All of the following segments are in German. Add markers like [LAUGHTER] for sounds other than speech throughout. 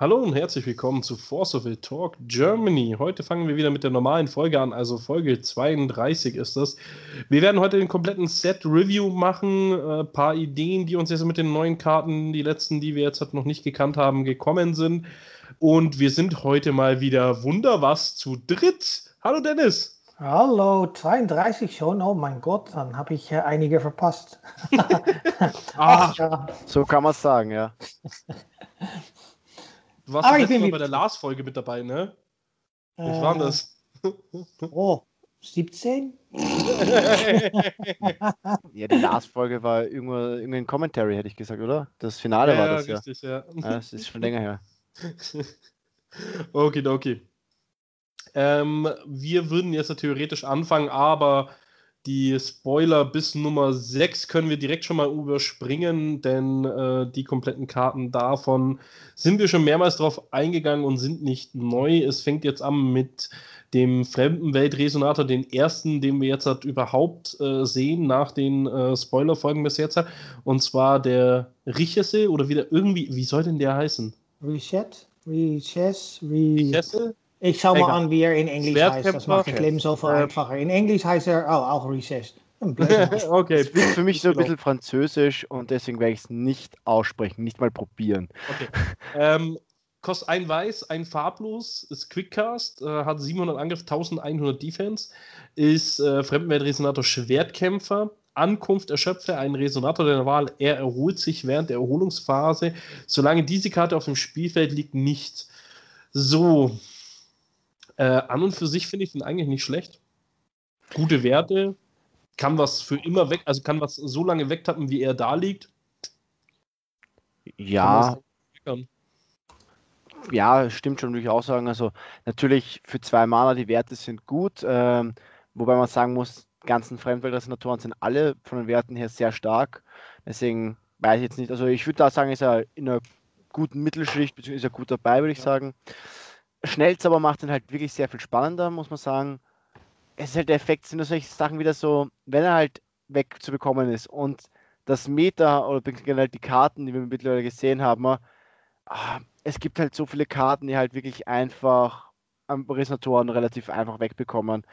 Hallo und herzlich willkommen zu Force of It Talk Germany. Heute fangen wir wieder mit der normalen Folge an, also Folge 32 ist das. Wir werden heute den kompletten Set-Review machen, ein äh, paar Ideen, die uns jetzt mit den neuen Karten, die letzten, die wir jetzt noch nicht gekannt haben, gekommen sind. Und wir sind heute mal wieder wunderwas zu dritt. Hallo Dennis. Hallo, 32 schon. Oh mein Gott, dann habe ich äh, einige verpasst. [LAUGHS] [LAUGHS] ah, ja. So kann man es sagen, ja. [LAUGHS] Du warst Aber ich bin bei der Lars-Folge mit dabei, ne? Äh, Wie war das? [LAUGHS] oh, 17? [LAUGHS] ja, die Lars-Folge war irgendwo, irgendein Commentary, hätte ich gesagt, oder? Das Finale ja, war das, richtig, ja. ja. Das ist schon länger her. [LAUGHS] okay, okay. Ähm, wir würden jetzt ja theoretisch anfangen, aber die Spoiler bis Nummer 6 können wir direkt schon mal überspringen, denn äh, die kompletten Karten davon sind wir schon mehrmals drauf eingegangen und sind nicht neu. Es fängt jetzt an mit dem Fremdenweltresonator, den ersten, den wir jetzt halt überhaupt äh, sehen nach den äh, Spoiler-Folgen bis jetzt. Und zwar der Richesse oder wieder irgendwie, wie soll denn der heißen? Reset? Recess? Re Richesse? Ich schau mal an, wie er in Englisch heißt. Das macht das Leben so viel einfacher. In Englisch heißt er oh, auch Recess. okay. Es klingt für mich so ein bisschen französisch und deswegen werde ich es nicht aussprechen, nicht mal probieren. Okay. ähm, kostet ein Weiß, ein Farblos, ist Quickcast, äh, hat 700 Angriff, 1100 Defense, ist äh, Fremdenweltresonator Schwertkämpfer, Ankunft erschöpfe einen Resonator der Wahl, er erholt sich während der Erholungsphase, solange diese Karte auf dem Spielfeld liegt, nicht. So, äh, an und für sich finde ich den eigentlich nicht schlecht. Gute Werte, kann was für immer weg, also kann was so lange wegtappen, wie er da liegt. Ja. Ja, stimmt schon, würde ich auch sagen. Also natürlich für zwei Mana die Werte sind gut, ähm, wobei man sagen muss, ganzen Fremdweltresonatoren sind alle von den Werten her sehr stark. Deswegen weiß ich jetzt nicht. Also ich würde da sagen, ist er in einer guten Mittelschicht, beziehungsweise ist er gut dabei, würde ich ja. sagen. Schnellzauber macht ihn halt wirklich sehr viel spannender, muss man sagen. Es ist halt der Effekt, sind solche Sachen wieder so, wenn er halt wegzubekommen ist und das Meta oder generell die Karten, die wir mittlerweile gesehen haben, ah, es gibt halt so viele Karten, die halt wirklich einfach am Resonatoren relativ einfach wegbekommen.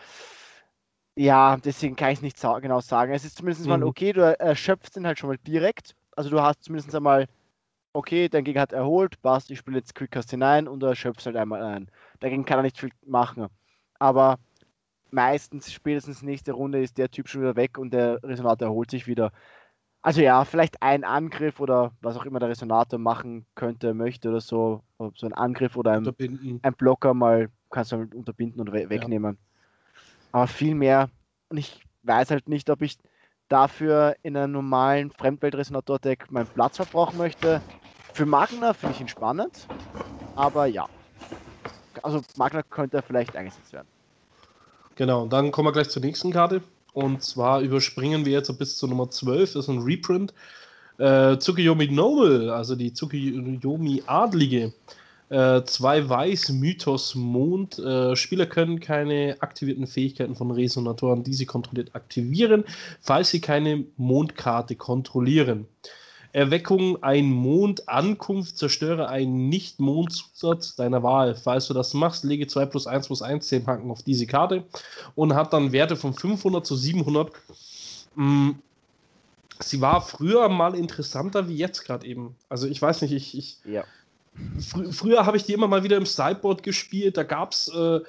Ja, deswegen kann ich es nicht genau sagen. Es ist zumindest mhm. mal okay, du erschöpfst ihn halt schon mal direkt. Also du hast zumindest einmal okay, dein Gegner hat erholt, passt, ich spiele jetzt Quickcast hinein und er schöpft halt einmal ein. Dagegen kann er nicht viel machen. Aber meistens, spätestens nächste Runde, ist der Typ schon wieder weg und der Resonator erholt sich wieder. Also ja, vielleicht ein Angriff oder was auch immer der Resonator machen könnte, möchte oder so. So ein Angriff oder ein, ein Blocker mal kannst du halt unterbinden und wegnehmen. Ja. Aber viel mehr. Und ich weiß halt nicht, ob ich dafür in einem normalen Fremdwelt-Resonator-Deck meinen Platz verbrauchen möchte. Für Magna finde ich ihn spannend, aber ja. Also Magna könnte vielleicht eingesetzt werden. Genau, dann kommen wir gleich zur nächsten Karte. Und zwar überspringen wir jetzt bis zur Nummer 12, das ist ein Reprint. Äh, Tsukiyomi Noble, also die Tsukiyomi Adlige. Äh, zwei Weiß, Mythos, Mond. Äh, Spieler können keine aktivierten Fähigkeiten von Resonatoren, die sie kontrolliert, aktivieren, falls sie keine Mondkarte kontrollieren. Erweckung ein Mond, Ankunft, zerstöre einen Nicht-Mond-Zusatz deiner Wahl. Falls du das machst, lege 2 plus 1 plus 1 10 Haken auf diese Karte und hat dann Werte von 500 zu 700. Mm, sie war früher mal interessanter wie jetzt gerade eben. Also ich weiß nicht, ich. ich ja. Fr früher habe ich die immer mal wieder im Sideboard gespielt. Da gab es äh,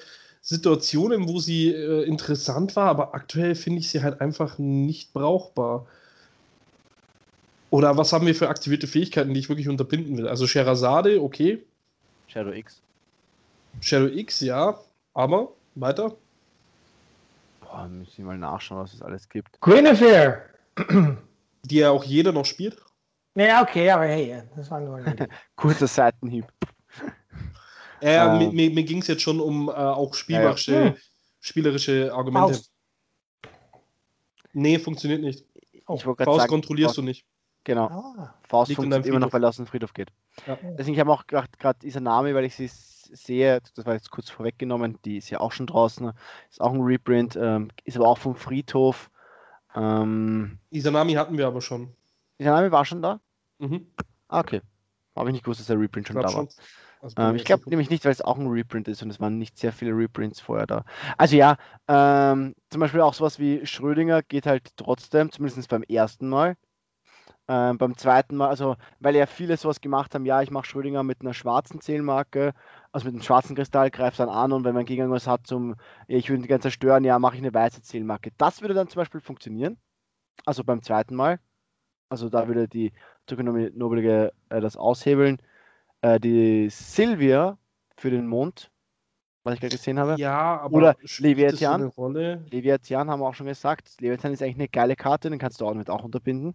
Situationen, wo sie äh, interessant war, aber aktuell finde ich sie halt einfach nicht brauchbar. Oder was haben wir für aktivierte Fähigkeiten, die ich wirklich unterbinden will? Also Sherazade, okay. Shadow X. Shadow X, ja. Aber weiter. Boah, müssen wir mal nachschauen, was es alles gibt. Guinevere! Die ja auch jeder noch spielt. Ja, okay, aber hey, das war nur ein [LAUGHS] Kurzer Seitenhieb. [LAUGHS] Ja, äh, mir, mir ging es jetzt schon um äh, auch spielmarische, ja, ja. spielerische Argumente. Faust. Nee, funktioniert nicht. Ich Faust sagen, kontrollierst Faust. du nicht. Genau. Ah, Faust funktioniert immer noch, weil er aus dem Friedhof geht. Ja. Deswegen habe ich auch gerade dieser Name, weil ich sie sehe, das war jetzt kurz vorweggenommen, die ist ja auch schon draußen, ist auch ein Reprint, ähm, ist aber auch vom Friedhof. Ähm, Isanami hatten wir aber schon. Isanami war schon da? Mhm. Ah, okay. Habe ich nicht gewusst, dass der Reprint schon da war. Also ähm, ich glaube nämlich nicht, weil es auch ein Reprint ist und es waren nicht sehr viele Reprints vorher da. Also ja, ähm, zum Beispiel auch sowas wie Schrödinger geht halt trotzdem, zumindest beim ersten Mal. Ähm, beim zweiten Mal, also weil ja viele sowas gemacht haben, ja, ich mache Schrödinger mit einer schwarzen Zählmarke, also mit einem schwarzen Kristall, greift dann an und wenn mein Gegner was hat zum, ich würde ihn gerne zerstören, ja, mache ich eine weiße Zählmarke. Das würde dann zum Beispiel funktionieren. Also beim zweiten Mal. Also da würde die Nobelige äh, das aushebeln. Äh, die Silvia für den Mond, was ich gerade gesehen habe. Ja, aber Oder Leviathan. Leviathan haben wir auch schon gesagt. Leviathan ist eigentlich eine geile Karte, den kannst du auch mit auch unterbinden.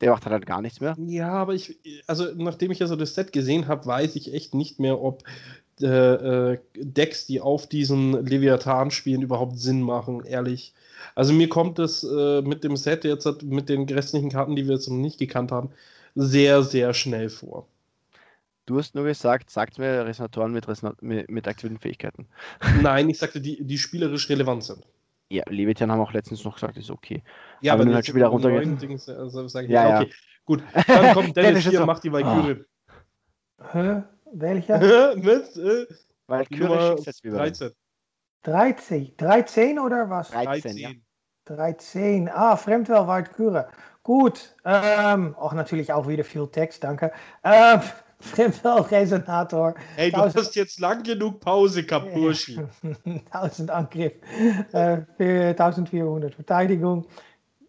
Der macht halt gar nichts mehr. Ja, aber ich, also nachdem ich ja so das Set gesehen habe, weiß ich echt nicht mehr, ob äh, äh, Decks, die auf diesen Leviathan spielen, überhaupt Sinn machen, ehrlich. Also mir kommt es äh, mit dem Set jetzt, mit den restlichen Karten, die wir jetzt noch nicht gekannt haben, sehr, sehr schnell vor. Du hast nur gesagt, sagt mir Resonatoren mit, Resonat mit, mit aktiven Fähigkeiten. [LAUGHS] Nein, ich sagte, die, die spielerisch relevant sind. Ja, Leviathan haben auch letztens noch gesagt, ist okay. Ja, aber, aber wenn halt schon wieder runtergehen. Dings, also ja, ja, okay. Gut, dann kommt [LAUGHS] Dennis, hier, macht die Valkyrie. Oh. Hä? Welcher? [LAUGHS] Mit, äh, Valkyrie 13. 13. 13 oder was? 13, 13. Ja. 13. Ah, Fremdwel Valkyrie. Gut. Ähm, auch natürlich auch wieder viel Text, danke. [LAUGHS] Ähm, Fremdwel-Resonator. Hey, du 1000... hast jetzt lang genug Pause, Kapurschi. 1000 [LAUGHS] Angriff äh, für 1400 Verteidigung.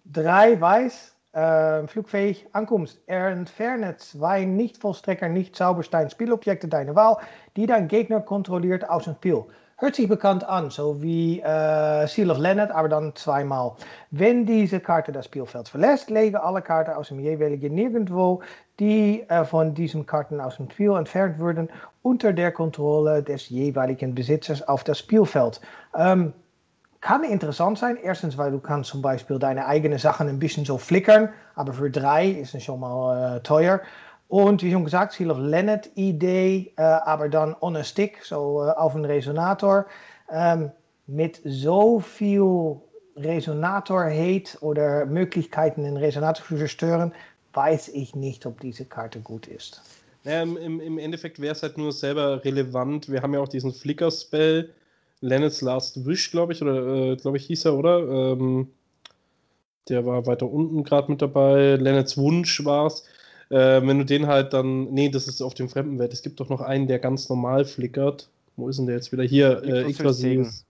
3 Weiß, äh, flugfähig, Ankunft. Entferne zwei Nicht-Vollstrecker, Nicht-Zauberstein Spielobjekte deiner Wahl, die dein Gegner kontrolliert aus dem Spiel. Hört sich bekannt an, so wie äh, Seal of Leonard, aber dann zweimal. Wenn diese Karte das Spielfeld verlässt, legen alle Karten aus dem jeweiligen Nirgendwo, die äh, von diesen Karten aus dem Spiel entfernt wurden, unter der Kontrolle des jeweiligen Besitzers auf das Spielfeld. Ähm, kann interessant sein. Erstens, weil du kannst zum Beispiel deine eigenen Sachen ein bisschen so flickern, aber für drei ist es schon mal äh, teuer. Und wie schon gesagt, Seal of Leonard Idee, äh, aber dann on a stick, so äh, auf einen Resonator. Ähm, mit so viel Resonator-Hate oder Möglichkeiten, den Resonator zu zerstören, weiß ich nicht, ob diese Karte gut ist. Naja, im, Im Endeffekt wäre es halt nur selber relevant. Wir haben ja auch diesen Flicker-Spell, Leonard's Last Wish, glaube ich, oder äh, glaube ich hieß er, oder? Ähm, der war weiter unten gerade mit dabei. Leonard's Wunsch war es. Äh, wenn du den halt dann. Nee, das ist auf dem Fremdenwelt. Es gibt doch noch einen, der ganz normal flickert. Wo ist denn der jetzt wieder? Hier, äh, Icarus.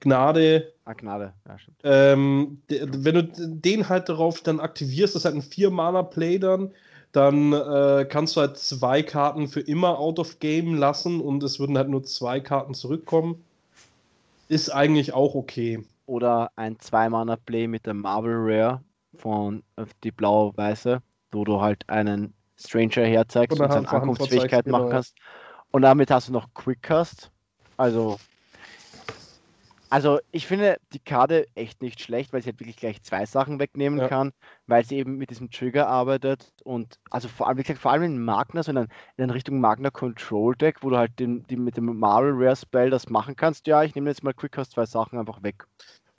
Gnade. Ah, Gnade, ja, stimmt. Ähm, wenn du den halt darauf dann aktivierst, das ist halt ein 4-Mana-Play dann, dann äh, kannst du halt zwei Karten für immer out of game lassen und es würden halt nur zwei Karten zurückkommen. Ist eigentlich auch okay. Oder ein 2-Mana-Play mit der Marvel Rare von äh, die blau-weiße wo du halt einen Stranger herzeigst und seine Ankunftsfähigkeit machen kannst. Und damit hast du noch Quickcast. Also, also ich finde die Karte echt nicht schlecht, weil sie halt wirklich gleich zwei Sachen wegnehmen ja. kann, weil sie eben mit diesem Trigger arbeitet und also vor allem, wie gesagt, vor allem in Magna, sondern in Richtung Magna Control Deck, wo du halt den, die mit dem Marvel Rare Spell das machen kannst. Ja, ich nehme jetzt mal Quickcast zwei Sachen einfach weg.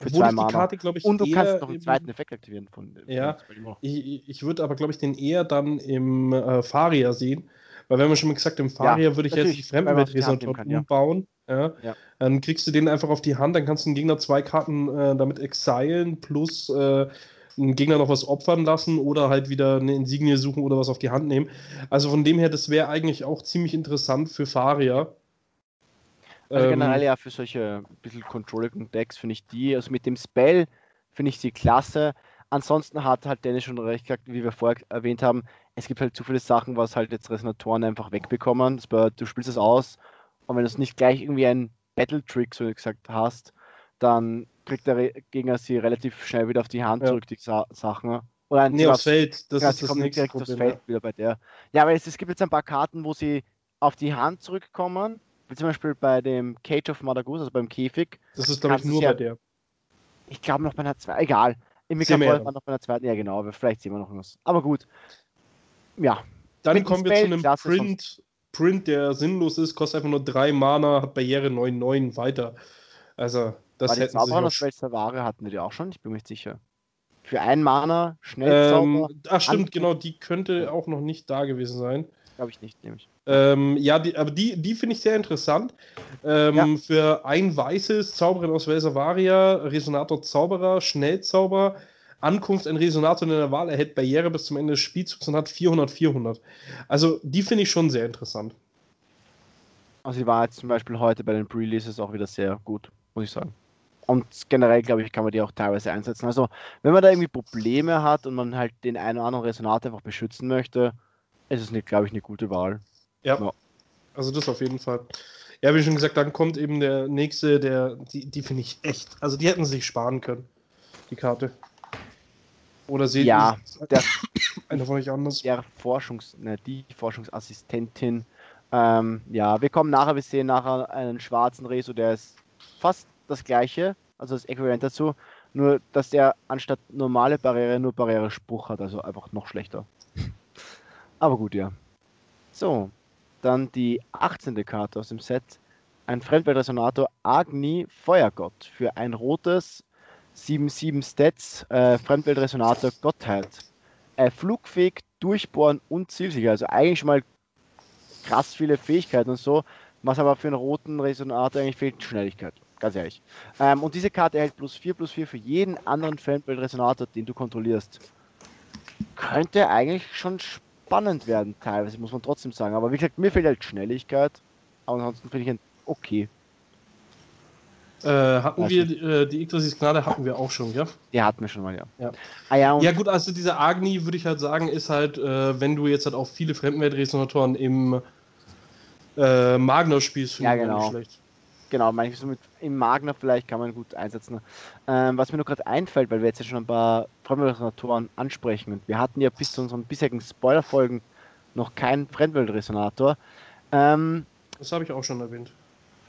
Für zwei Mana. Karte, ich, Und du kannst noch einen zweiten Effekt aktivieren von Ja, ich, ich würde aber, glaube ich, den eher dann im äh, Faria sehen. Weil, wenn man schon mal gesagt, im Faria ja, würde ich jetzt die Fremdenwelt-Resonatoren umbauen. Ja. ja. Dann kriegst du den einfach auf die Hand, dann kannst du den Gegner zwei Karten äh, damit exilen, plus äh, einen Gegner noch was opfern lassen oder halt wieder eine Insignie suchen oder was auf die Hand nehmen. Also von dem her, das wäre eigentlich auch ziemlich interessant für Faria. Also ähm, generell ja für solche bisschen controlligen Decks finde ich die, also mit dem Spell finde ich sie klasse. Ansonsten hat halt Dennis schon recht gesagt, wie wir vorher erwähnt haben, es gibt halt zu viele Sachen, was halt jetzt Resonatoren einfach wegbekommen. Du spielst es aus und wenn du es nicht gleich irgendwie ein Battle-Trick, so gesagt, hast, dann kriegt der Gegner sie relativ schnell wieder auf die Hand ja. zurück, die Sa Sachen. Oder ein nee, aufs Feld. Das ja, ist das kommt direkt Problem, aufs Feld wieder bei der. Ja, aber es, es gibt jetzt ein paar Karten, wo sie auf die Hand zurückkommen wie zum Beispiel bei dem Cage of Madagus, also beim Käfig. Das ist, glaube ich, nur ja, bei der. Ich glaube noch bei einer zweiten, egal. Im Mikrofon war noch bei einer zweiten, ja genau, aber vielleicht sehen wir noch was. Aber gut. Ja. Dann kommen wir zu einem Print, Print, der sinnlos ist, kostet einfach nur 3 Mana, hat Barriere 9,9 weiter. Also, das war hätten sie noch... Schwester Ware hatten wir die auch schon, ich bin mir nicht sicher. Für einen Mana, schnell ähm, Ach stimmt, genau, die könnte auch noch nicht da gewesen sein. Glaube ich nicht, nämlich. Ähm, ja, die, aber die, die finde ich sehr interessant. Ähm, Ja. Für ein weißes Zauberin aus Velsavaria, Resonator Zauberer, Schnellzauber, Ankunft ein Resonator in der Wahl, erhält Barriere bis zum Ende des Spielzugs und hat 400, 400. Also die finde ich schon sehr interessant. Also die war jetzt zum Beispiel heute bei den Pre-Releases auch wieder sehr gut, muss ich sagen. Und generell, glaube ich, kann man die auch teilweise einsetzen. Also, wenn man da irgendwie Probleme hat und man halt den einen oder anderen Resonator einfach beschützen möchte, ist es, glaube ich, eine gute Wahl. Ja. Ja. Also das auf jeden Fall. Ja, wie schon gesagt, dann kommt eben der nächste, der, die, die finde ich echt. Also die hätten sich sparen können, die Karte. Oder sehen Ja, der, [COUGHS] einer von euch anders? der Forschungs-, ne, die Forschungsassistentin. Ähm, ja, wir kommen nachher, wir sehen nachher einen schwarzen Reso, der ist fast das gleiche, also das Äquivalent dazu, nur dass der anstatt normale Barriere nur Barriere-Spruch hat, also einfach noch schlechter. [LAUGHS] Aber gut, ja. So, dann die 18. Karte aus dem Set. Ein Fremdweltresonator Agni Feuergott für ein rotes 7-7 Stats äh, Fremdweltresonator Gottheit. Äh, flugfähig, durchbohren und zielsicher. Also eigentlich schon mal krass viele Fähigkeiten und so. Was aber für einen roten Resonator eigentlich fehlt, Schnelligkeit. Ganz ehrlich. Ähm, und diese Karte erhält plus 4 plus 4 für jeden anderen Fremdweltresonator, den du kontrollierst. Könnte eigentlich schon spannend werden, teilweise, muss man trotzdem sagen. Aber wie gesagt, mir fehlt halt Schnelligkeit. Aber ansonsten finde ich ihn okay. Äh, hatten Ja, wir äh, die Yggdrasis Gnade hatten wir auch schon, ja? Der hatten wir schon mal, ja. Ja. Ah ja, Ja gut, also dieser Agni würde ich halt sagen, ist halt, äh, wenn du jetzt halt auch viele Fremdweltresonatoren im äh, Magner spielst, finde Ja, genau. nicht schlecht. Genau, manchmal so mit im Magner vielleicht kann man gut einsetzen. Ähm, was mir nur gerade einfällt, weil wir jetzt ja schon ein paar Fremdweltresonatoren ansprechen und wir hatten ja bis zu unseren bisherigen Spoilerfolgen noch keinen Fremdweltresonator. Ähm, Das habe ich auch schon erwähnt.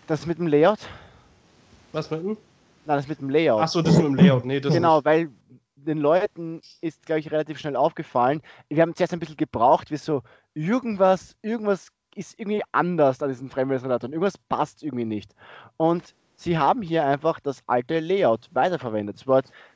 das mit dem Layout? Was mit dem? Nein, das mit dem Layout. Achso, das mit dem Layout. Nee, das genau, nicht. weil den Leuten ist, glaube ich, relativ schnell aufgefallen. Wir haben zuerst ein bisschen gebraucht, wie so irgendwas, irgendwas ist irgendwie anders an diesen Fremdweltresonatoren. Irgendwas passt irgendwie nicht. Und sie haben hier einfach das alte Layout weiterverwendet.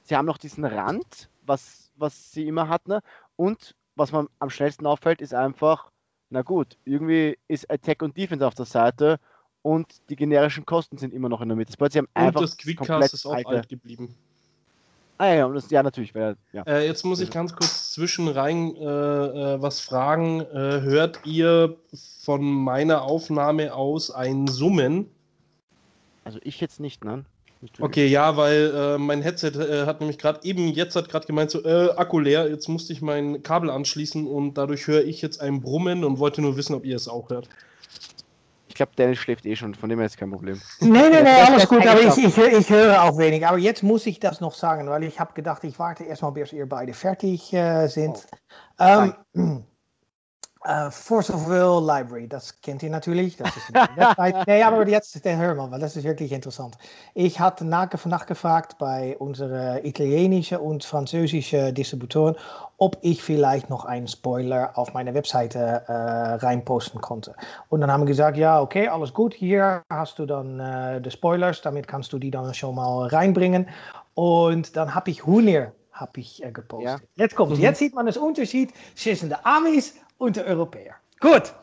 Sie haben noch diesen Rand, was, was sie immer hatten. Und was man am schnellsten auffällt, ist einfach, na gut, irgendwie ist Attack und Defense auf der Seite und die generischen Kosten sind immer noch in der Mitte. Sie haben Und einfach das Quickcast ist auch alte- alt geblieben. Ah ja, das, ja natürlich, weil, ja. Äh, jetzt muss ich ganz kurz zwischen rein äh, äh, was fragen. Äh, hört ihr von meiner Aufnahme aus ein Summen? Also ich jetzt nicht, ne? Nicht wirklich. Okay, ja, weil äh, mein Headset äh, hat nämlich gerade eben jetzt hat gerade gemeint so äh, Akku leer. Jetzt musste ich mein Kabel anschließen und dadurch höre ich jetzt ein Brummen und wollte nur wissen, ob ihr es auch hört. Ich glaube, Dennis schläft eh schon, von dem her ist kein Problem. Nee, nee, nee, alles gut, aber ich, ich, ich höre auch wenig. Aber jetzt muss ich das noch sagen, weil ich habe gedacht, ich warte erstmal, bis ihr beide fertig äh, sind. Ähm, äh, Force of Will Library, das kennt ihr natürlich. Das ist eine [LAUGHS] Website. Nee, aber jetzt hör mal, weil das ist wirklich interessant. Ich hatte nach, nachgefragt bei unseren italienischen und französischen Distributoren, ob ich vielleicht noch einen Spoiler auf meine Webseite äh, reinposten konnte. Und dann haben gesagt, ja, okay, alles gut. Hier hast du dann äh, de Spoilers, damit kannst du die dann schon mal reinbringen. Und dann habe ich Hunir hab ich, äh, gepostet. Ja. Jetzt kommt, Mhm. jetzt sieht man das Unterschied zwischen den Amis und den Europäern. Gut,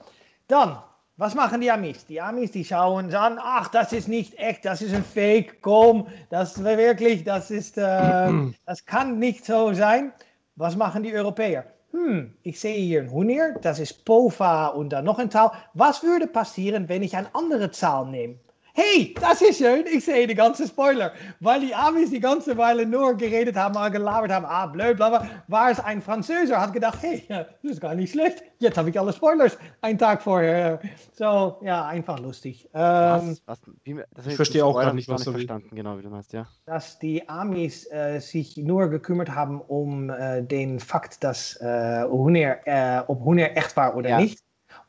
dann, was machen die Amis? Die Amis, die schauen an, ach, das ist nicht echt, das ist ein Fake, komm, das war wirklich, das ist, äh, [CLEARS THROAT] das kann nicht so sein. Was machen die Europäer? Hm, ich sehe hier ein Hunir, das ist Pova und dann noch ein Zahl. Was würde passieren, wenn ich eine andere Zahl nehme? Hey, das ist schön, ich sehe die ganze Spoiler. Weil die Amis die ganze Weile nur geredet haben, und gelabert haben, ah, blöd, bla, bla, war es ein Französer, hat gedacht, hey, ja, das ist gar nicht schlecht. Jetzt habe ich alle Spoilers einen Tag vorher. So, ja, einfach lustig. Ähm, Was? Was? Wie, Ich verstehe auch gar nicht, was will. verstanden, genau, wie du meinst, ja. dass die Amis äh, sich nur gekümmert haben um äh, den Fakt, dass äh, Hunir, äh, ob Hunir echt war oder Ja. nicht.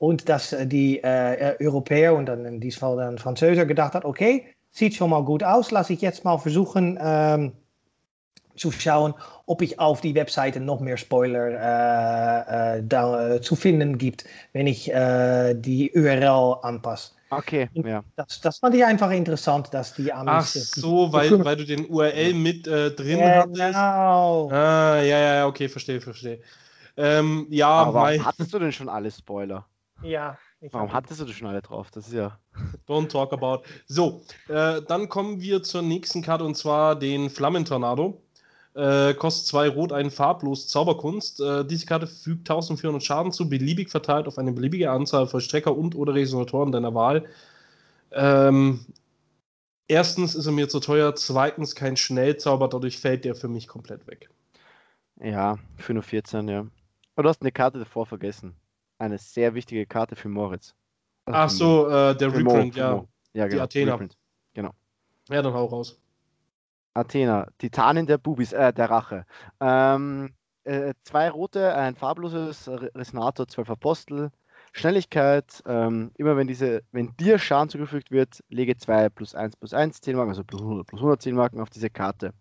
Und dass äh, die äh, äh, Europäer und dann in diesem Fall dann Französer gedacht hat, okay, sieht schon mal gut aus, lass ich jetzt mal versuchen ähm, zu schauen, ob ich auf die Webseite noch mehr Spoiler äh, äh, da, äh, zu finden gibt, wenn ich äh, die URL anpasse. Okay, ja. Das, das fand ich einfach interessant, dass die Amis Ach so, weil, weil du den URL mit äh, drin hattest. Genau. Ah, ja, ja, ja, okay, verstehe, verstehe. Ähm, ja, Aber mein, hattest du denn schon alle Spoiler? Ja. Ich Warum hattest du das schon alle drauf? Das ist ja. [LAUGHS] Don't talk about. So, äh, dann kommen wir zur nächsten Karte und zwar den Flammentornado. Äh, kostet zwei Rot, einen farblos Zauberkunst. Äh, diese Karte fügt 1400 Schaden zu, beliebig verteilt auf eine beliebige Anzahl Vollstrecker und oder Resonatoren deiner Wahl. Ähm, erstens ist er mir zu teuer, zweitens kein Schnellzauber, dadurch fällt der für mich komplett weg. Ja, für nur 14, ja. Aber du hast eine Karte davor vergessen. Eine sehr wichtige Karte für Moritz. Also Ach so, äh, der Mo. Mo, Reprint, für ja. Mo. Ja, Die genau. Athena. Reprint. Ja, dann hau raus. Athena, Titanin der Bubis, äh, der Rache. Ähm, äh, zwei rote, ein farbloses Re- Resonator, zwölf Apostel. Schnelligkeit, ähm, immer wenn diese, wenn dir Schaden zugefügt wird, lege 2 plus 1 plus 1 10 Marken, also plus 100 plus 110 Marken auf diese Karte.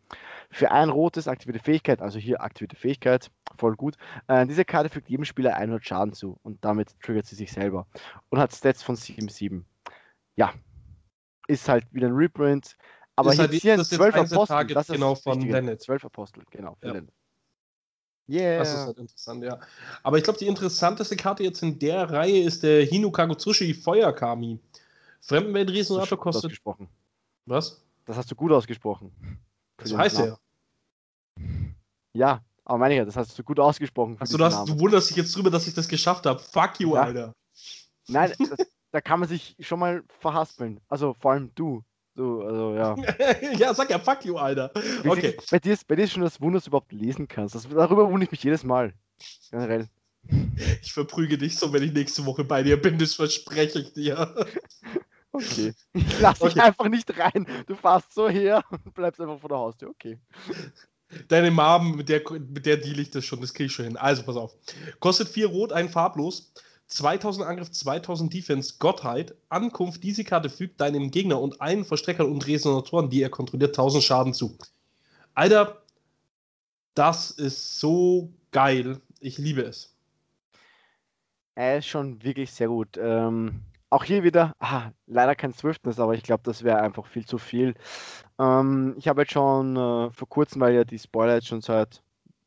Für ein rotes aktivierte Fähigkeit, also hier aktivierte Fähigkeit, voll gut. Äh, diese Karte fügt jedem Spieler 100 Schaden zu und damit triggert sie sich selber und hat Stats von 7-7. Ja, ist halt wieder ein Reprint. Aber Ist hier halt- das jetzt 12 eins der Apostel, das ist genau von? 12 Apostel, genau. Ja. Yeah. Das ist halt interessant, ja. Aber ich glaube, die interessanteste Karte jetzt in der Reihe ist der Hino Kagutsushi Feuerkami. Das hast Fremdenwelt-Resonator du gut kostet. ausgesprochen. Was? Das hast du gut ausgesprochen. Den heißt er ja. Aber meine ich ja, das hast du gut ausgesprochen. diesen du, hast, du wunderst dich jetzt drüber, dass ich das geschafft habe. Fuck you, Ja. Alter. Nein, das, da kann man sich schon mal verhaspeln. Also vor allem du. Du, also ja. [LAUGHS] ja, sag ja, fuck you, Alter. Okay. Bei dir, ist, bei dir ist schon das Wunder, dass du überhaupt lesen kannst. Das, darüber wundere ich mich jedes Mal. Generell. [LAUGHS] Ich verprüge dich so, wenn ich nächste Woche bei dir bin, das verspreche ich dir. [LAUGHS] Okay. Ich lass dich Okay. einfach nicht rein. Du fährst so her und bleibst einfach vor der Haustür. Okay. Deine Mom, mit der, mit der deal ich das schon, das kriege ich schon hin. Also, pass auf. Kostet 4 Rot, ein farblos. 2000 Angriff, 2000 Defense, Gottheit. Ankunft, diese Karte fügt deinem Gegner und allen Verstreckern und Resonatoren, die er kontrolliert, 1000 Schaden zu. Alter, das ist so geil. Ich liebe es. Er ist schon wirklich sehr gut. Ähm, auch hier wieder, ah, leider kein Swiftness, aber ich glaube, das wäre einfach viel zu viel. Ähm, ich habe jetzt schon äh, vor kurzem, weil ja die Spoiler jetzt schon seit,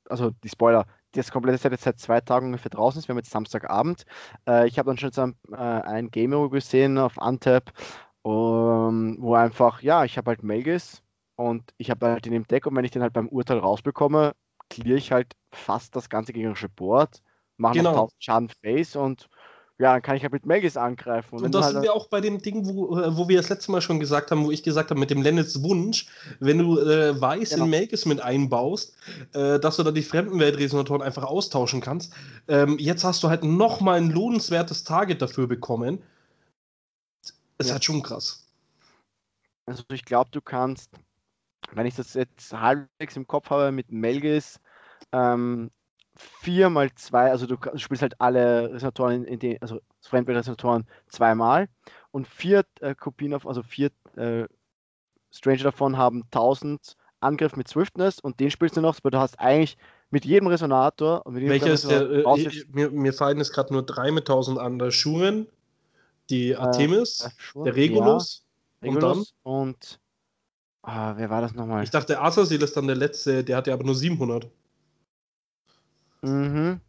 also die Spoiler, das komplette Set jetzt seit zwei Tagen ungefähr draußen ist. Wir haben jetzt Samstagabend. Äh, ich habe dann schon jetzt ein, äh, ein Game gesehen auf Untap, ähm, wo einfach, ja, ich habe halt Melgis und ich habe halt in dem Deck und wenn ich den halt beim Urteil rausbekomme, clear ich halt fast das ganze gegnerische Board, mache Genau. noch 1000 Schaden Face und ja, dann kann ich halt mit Melgis angreifen. Und du das halt, sind wir auch bei dem Ding, wo, äh, wo wir das letzte Mal schon gesagt haben, wo ich gesagt habe, mit dem Lennets Wunsch, wenn du äh, Weiß Genau. in Melkis mit einbaust, äh, dass du da die Fremdenweltresonatoren einfach austauschen kannst. Ähm, jetzt hast du halt nochmal ein lohnenswertes Target dafür bekommen. Ist Ja. halt schon krass. Also ich glaube, du kannst, wenn ich das jetzt halbwegs im Kopf habe mit Melgis, ähm, vier mal zwei, also du, du spielst halt alle Resonatoren in, in den, also Fremdwelt-Resonatoren zweimal und vier äh, Kopien auf, also vier äh, Stranger davon haben 1000 Angriff mit Swiftness und den spielst du noch, aber du hast eigentlich mit jedem Resonator und mit jedem Welcher ist der? Resonator Äh, äh, mir, mir fallen jetzt gerade nur drei mit 1000 an. Der Schuren, die Artemis, jetzt- schon- der Regulus. ja, und Regulus und, ah, wer war das nochmal? Ich dachte, der Azazel ist dann der letzte, der hat ja aber nur 700. Mhm.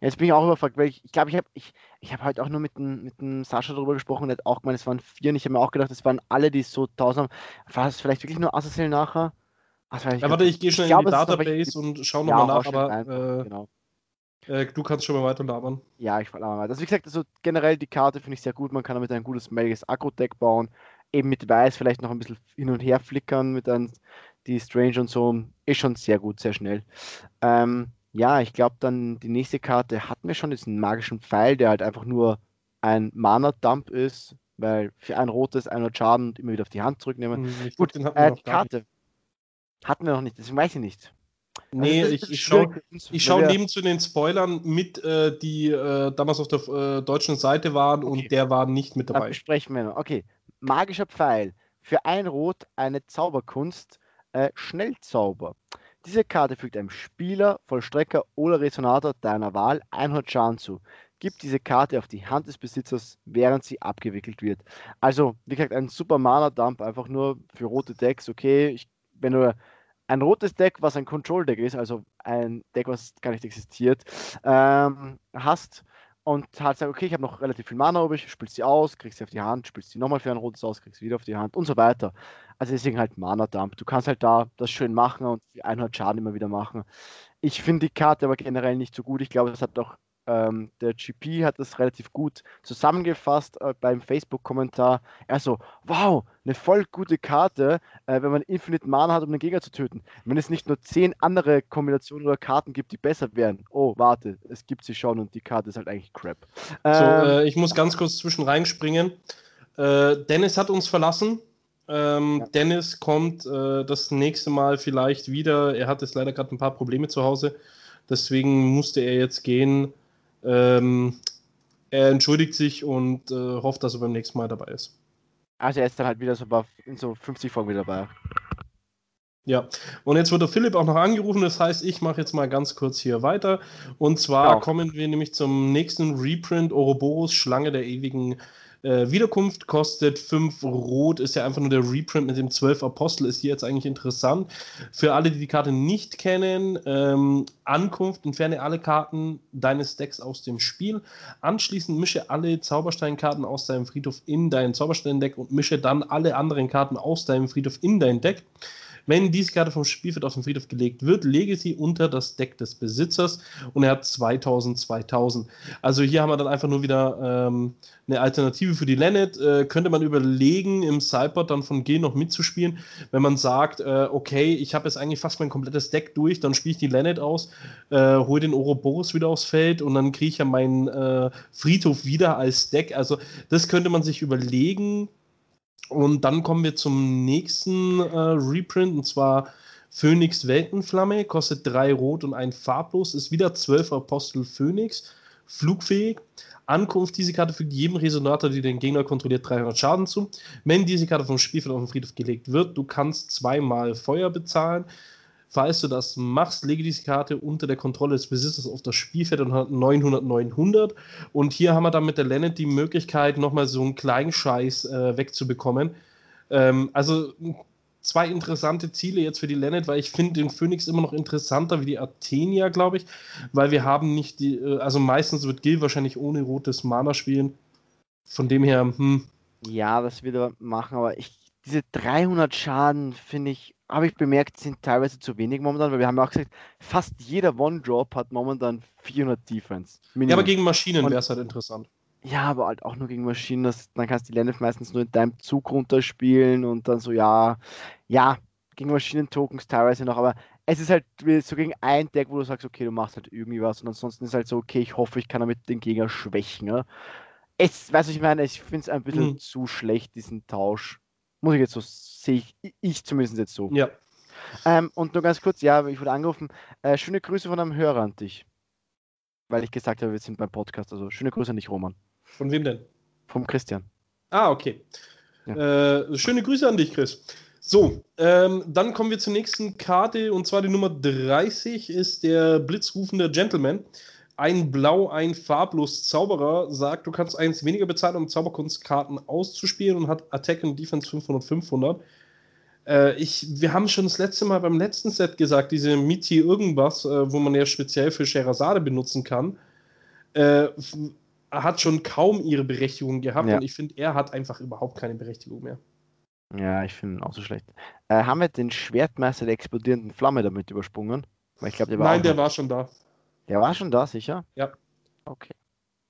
Jetzt bin ich auch überfragt, weil ich glaube, ich glaube, ich habe ich, ich hab heute auch nur mit dem, mit dem Sascha darüber gesprochen, der hat auch gemeint, es waren vier und ich habe mir auch gedacht, es waren alle, die so 1000 haben. War es vielleicht wirklich nur Azazel nachher? Ach, weiß Ja, warte, ich gehe schnell glaube, in die Database und schau ja, nochmal war nach, schon aber einfach, genau. äh, äh, du kannst schon mal weiter labern. Ja, ich aber mal. Also wie gesagt, also generell die Karte finde ich sehr gut. Man kann damit ein gutes melliges Agro-Deck bauen. Eben mit Weiß vielleicht noch ein bisschen hin und her flickern mit einem, die Strange und so. Ist schon sehr gut, sehr schnell. Ähm, ja, ich glaube dann die nächste Karte hatten wir schon diesen magischen Pfeil, der halt einfach nur ein Mana-Dump ist, weil für ein rotes 100 Schaden und immer wieder auf die Hand zurücknehmen. Hm, Ich Gut, glaub, den hatten wir äh, noch die gar nicht. Karte hatten wir noch nicht, deswegen weiß ich nicht. Nee, Also das ist ich, ein ich schaue schau neben zu den Spoilern mit, äh, die äh, damals auf der äh, deutschen Seite waren Okay. und der war nicht mit Dann dabei. besprechen wir noch. Okay, magischer Pfeil. Für ein Rot eine Zauberkunst, äh, Schnellzauber. Diese Karte fügt einem Spieler, Vollstrecker oder Resonator deiner Wahl 100 Schaden zu. Gib diese Karte auf die Hand des Besitzers, während sie abgewickelt wird. Also, wie gesagt, ein super Mana-Dump, einfach nur für rote Decks. Okay, ich, wenn du ein rotes Deck, was ein Control-Deck ist, also ein Deck, was gar nicht existiert, ähm, hast und halt sagt, okay, ich habe noch relativ viel Mana übrig, spielst sie aus, kriegst sie auf die Hand, spielst sie nochmal für ein rotes aus, kriegst sie wieder auf die Hand und so weiter. Also deswegen halt Mana-Dump. Du kannst halt da das schön machen und 100 Schaden immer wieder machen. Ich finde die Karte aber generell nicht so gut. Ich glaube, das hat doch ähm, der GP hat das relativ gut zusammengefasst äh, beim Facebook-Kommentar. Er so, wow, eine voll gute Karte, äh, wenn man Infinite Mana hat, um den Gegner zu töten. Wenn es nicht nur zehn andere Kombinationen oder Karten gibt, die besser wären. Oh, warte, es gibt sie schon und die Karte ist halt eigentlich crap. Ähm, so, äh, ich muss ganz kurz zwischen reinspringen. Äh, Dennis hat uns verlassen. Ähm, ja. Dennis kommt äh, das nächste Mal vielleicht wieder. Er hat jetzt leider gerade ein paar Probleme zu Hause. Deswegen musste er jetzt gehen. Ähm, er entschuldigt sich und äh, hofft, dass er beim nächsten Mal dabei ist. Also er ist dann halt wieder so in so 50 Folgen wieder dabei. Ja, und jetzt wird der Philipp auch noch angerufen, das heißt, ich mache jetzt mal ganz kurz hier weiter. Und zwar ja. kommen wir nämlich zum nächsten Reprint Ouroboros Schlange der ewigen äh, Wiederkunft kostet 5 Rot, ist ja einfach nur der Reprint mit dem 12 Apostel, ist hier jetzt eigentlich interessant. Für alle, die die Karte nicht kennen, ähm, Ankunft, entferne alle Karten deines Decks aus dem Spiel. Anschließend mische alle Zaubersteinkarten aus deinem Friedhof in dein Zauberstein-Deck und mische dann alle anderen Karten aus deinem Friedhof in dein Deck. Wenn diese Karte vom Spielfeld auf den Friedhof gelegt wird, lege sie unter das Deck des Besitzers und er hat 2000, 2000. Also hier haben wir dann einfach nur wieder ähm, eine Alternative für die Lennet. Äh, könnte man überlegen, im Cypod dann von G noch mitzuspielen, wenn man sagt, äh, okay, ich habe jetzt eigentlich fast mein komplettes Deck durch, dann spiele ich die Lennet aus, äh, hole den Ouroboros wieder aufs Feld und dann kriege ich ja meinen äh, Friedhof wieder als Deck. Also das könnte man sich überlegen, und dann kommen wir zum nächsten äh, Reprint, und zwar Phoenix Weltenflamme, kostet drei Rot und ein Farblos, ist wieder 12 Apostel Phoenix, flugfähig. Ankunft, diese Karte fügt jedem Resonator, die den Gegner kontrolliert, 300 Schaden zu. Wenn diese Karte vom Spielfeld auf den Friedhof gelegt wird, du kannst zweimal Feuer bezahlen. Falls du das machst, lege diese Karte unter der Kontrolle des Besitzers auf das Spielfeld und hat 900, 900. Und hier haben wir dann mit der Lennet die Möglichkeit, nochmal so einen kleinen Scheiß äh, wegzubekommen. Ähm, also zwei interessante Ziele jetzt für die Lennet, weil ich finde den Phoenix immer noch interessanter wie die Athenia, glaube ich, weil wir haben nicht die, äh, also meistens wird Gil wahrscheinlich ohne rotes Mana spielen. Von dem her, hm. Ja, das wird er machen, aber ich, diese 300 Schaden finde ich habe ich bemerkt, sind teilweise zu wenig momentan, weil wir haben ja auch gesagt, fast jeder One-Drop hat momentan 400 Defense. Minimum. Ja, aber gegen Maschinen wäre es halt interessant. Ja, aber halt auch nur gegen Maschinen, das, dann kannst du die Landef meistens nur in deinem Zug runterspielen und dann so, ja, ja, gegen Maschinen-Tokens teilweise noch, aber es ist halt so gegen ein Deck, wo du sagst, okay, du machst halt irgendwie was und ansonsten ist halt so, okay, ich hoffe, ich kann damit den Gegner schwächen. Ja? Es, weißt du, ich meine, ich finde es ein bisschen mhm. zu schlecht, diesen Tausch. Muss ich jetzt so sehe ich, ich zumindest jetzt so. Ja. Ähm, und nur ganz kurz, ja, ich wurde angerufen. Äh, schöne Grüße von einem Hörer an dich. Weil ich gesagt habe, wir sind beim Podcast. Also schöne Grüße an dich, Roman. Von wem denn? Vom Christian. Ah, okay. Ja. Äh, schöne Grüße an dich, Chris. So, ähm, dann kommen wir zur nächsten Karte und zwar die Nummer 30 ist der blitzrufende Gentleman ein Blau, ein farblos Zauberer sagt, du kannst eins weniger bezahlen, um Zauberkunstkarten auszuspielen und hat Attack und Defense 500, 500. Äh, ich, wir haben schon das letzte Mal beim letzten Set gesagt, diese Miti irgendwas, äh, wo man ja speziell für Sherazade benutzen kann, äh, hat schon kaum ihre Berechtigung gehabt ja. und ich finde, er hat einfach überhaupt keine Berechtigung mehr. Ja, ich finde ihn auch so schlecht. Äh, haben wir den Schwertmeister der explodierenden Flamme damit übersprungen? Weil ich glaub, der war Nein, der war schon da. Der war schon da, sicher? Ja. Okay.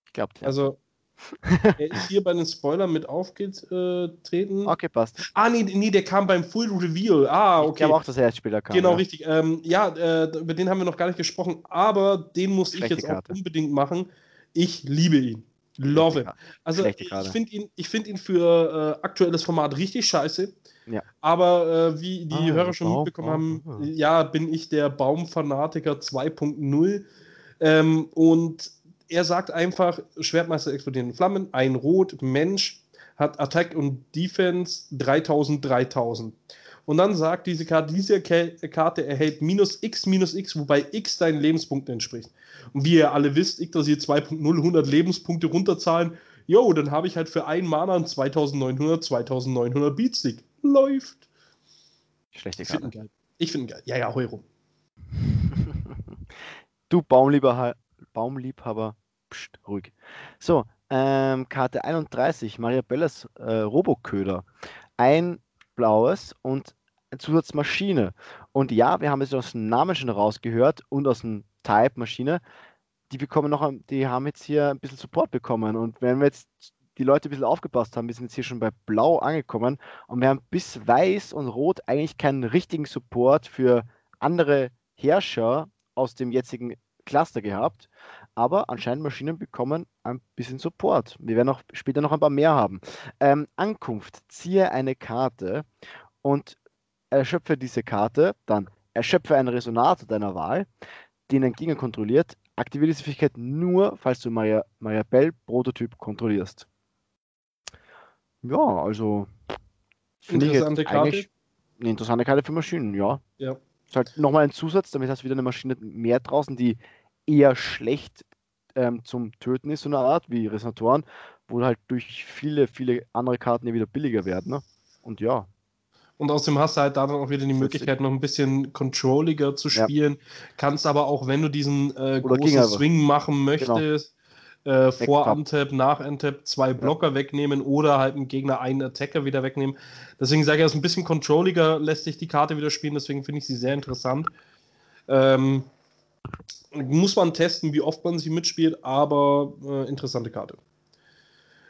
Ich glaube. Also, [LAUGHS] er ist hier bei den Spoilern mit aufgetreten. Okay, passt. Ah, nee, nee, der kam beim Full Reveal. Ah, okay. Ich glaube auch, dass er als Spieler kam. Genau, ja. richtig. Ähm, ja, äh, über den haben wir noch gar nicht gesprochen, aber den muss Schlechte ich jetzt Karte. auch unbedingt machen. Ich liebe ihn. Love him. Also, ich finde ihn, find ihn für äh, aktuelles Format richtig scheiße. Ja. Aber äh, wie die ah, Hörer schon Baum, mitbekommen Baum, haben, ja, bin ich der Baumfanatiker 2.0. Ähm, und er sagt einfach: Schwertmeister explodieren Flammen, ein Rot, Mensch, hat Attack und Defense 3000, 3000. Und dann sagt diese Karte, diese Karte erhält minus x minus x, wobei x deinen Lebenspunkten entspricht. Und wie ihr alle wisst, ich dass ihr 2.0 100 Lebenspunkte runterzahlen, jo, dann habe ich halt für einen Mana 2900, 2900 Beatstick läuft. Schlechte Karte. Ich finde ihn geil. Ich finde ihn geil. Ja, ja, hoi rum. [LAUGHS] du Baumliebhaber, Baumliebhaber ruhig. So, ähm, Karte 31, Maria Bellas äh, Roboköder. Ein blaues und eine Zusatzmaschine. Und ja, wir haben es aus dem Namen schon rausgehört und aus dem Type Maschine. Die bekommen noch, die haben jetzt hier ein bisschen Support bekommen. Und wenn wir jetzt die Leute ein bisschen aufgepasst haben, wir sind jetzt hier schon bei Blau angekommen und wir haben bis Weiß und Rot eigentlich keinen richtigen Support für andere Herrscher aus dem jetzigen Cluster gehabt. Aber anscheinend Maschinen bekommen ein bisschen Support. Wir werden auch später noch ein paar mehr haben. Ähm, Ankunft, ziehe eine Karte und erschöpfe diese Karte, dann erschöpfe einen Resonator deiner Wahl, den ein Gegner kontrolliert, aktiviere diese Fähigkeit nur, falls du Maria, Maria Bell Prototyp kontrollierst. Ja, also Interessante Karte. Eine interessante Karte für Maschinen, ja. Ja. Ist halt nochmal ein Zusatz, damit hast du wieder eine Maschine mehr draußen, die eher schlecht ähm, zum Töten ist, so eine Art wie Resonatoren, wo halt durch viele, viele andere Karten ja wieder billiger werden. Ne? Und ja. Und außerdem hast du halt da dann auch wieder die Möglichkeit, noch ein bisschen controlliger zu spielen. Ja. Kannst aber auch, wenn du diesen äh, großen Swing machen genau. möchtest. Äh, vor Untap, nach Untap zwei Blocker ja. wegnehmen oder halt einen Gegner einen Attacker wieder wegnehmen. Deswegen sage ich, also ein bisschen controlliger lässt sich die Karte wieder spielen, deswegen finde ich sie sehr interessant. Ähm, muss man testen, wie oft man sie mitspielt, aber äh, interessante Karte.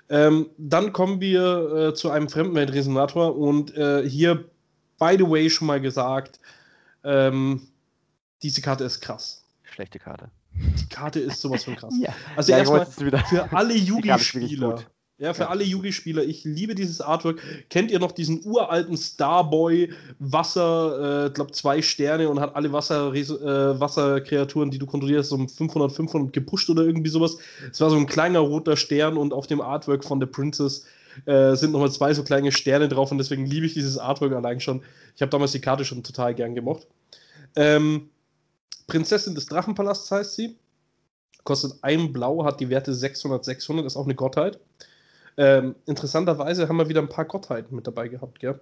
Ähm, dann kommen wir äh, zu einem Fremdenweltresonator und äh, hier, by the way, schon mal gesagt, ähm, diese Karte ist krass. Schlechte Karte. Die Karte ist sowas von krass. [LAUGHS] ja. Also ja, erstmal für alle [LAUGHS] Yugi-Spieler. Ja, für ja. alle Yugi-Spieler, ich liebe dieses Artwork. Kennt ihr noch diesen uralten Starboy Wasser, äh, glaube zwei Sterne und hat alle Wasser, äh, Wasserkreaturen, die du kontrollierst, um 500, 500 gepusht oder irgendwie sowas. Es war so ein kleiner roter Stern und auf dem Artwork von The Princess äh, sind nochmal zwei so kleine Sterne drauf und deswegen liebe ich dieses Artwork allein schon. Ich habe damals die Karte schon total gern gemocht. Ähm, Prinzessin des Drachenpalasts heißt sie. Kostet ein Blau, hat die Werte 600, 600, ist auch eine Gottheit. Ähm, interessanterweise haben wir wieder ein paar Gottheiten mit dabei gehabt, gell?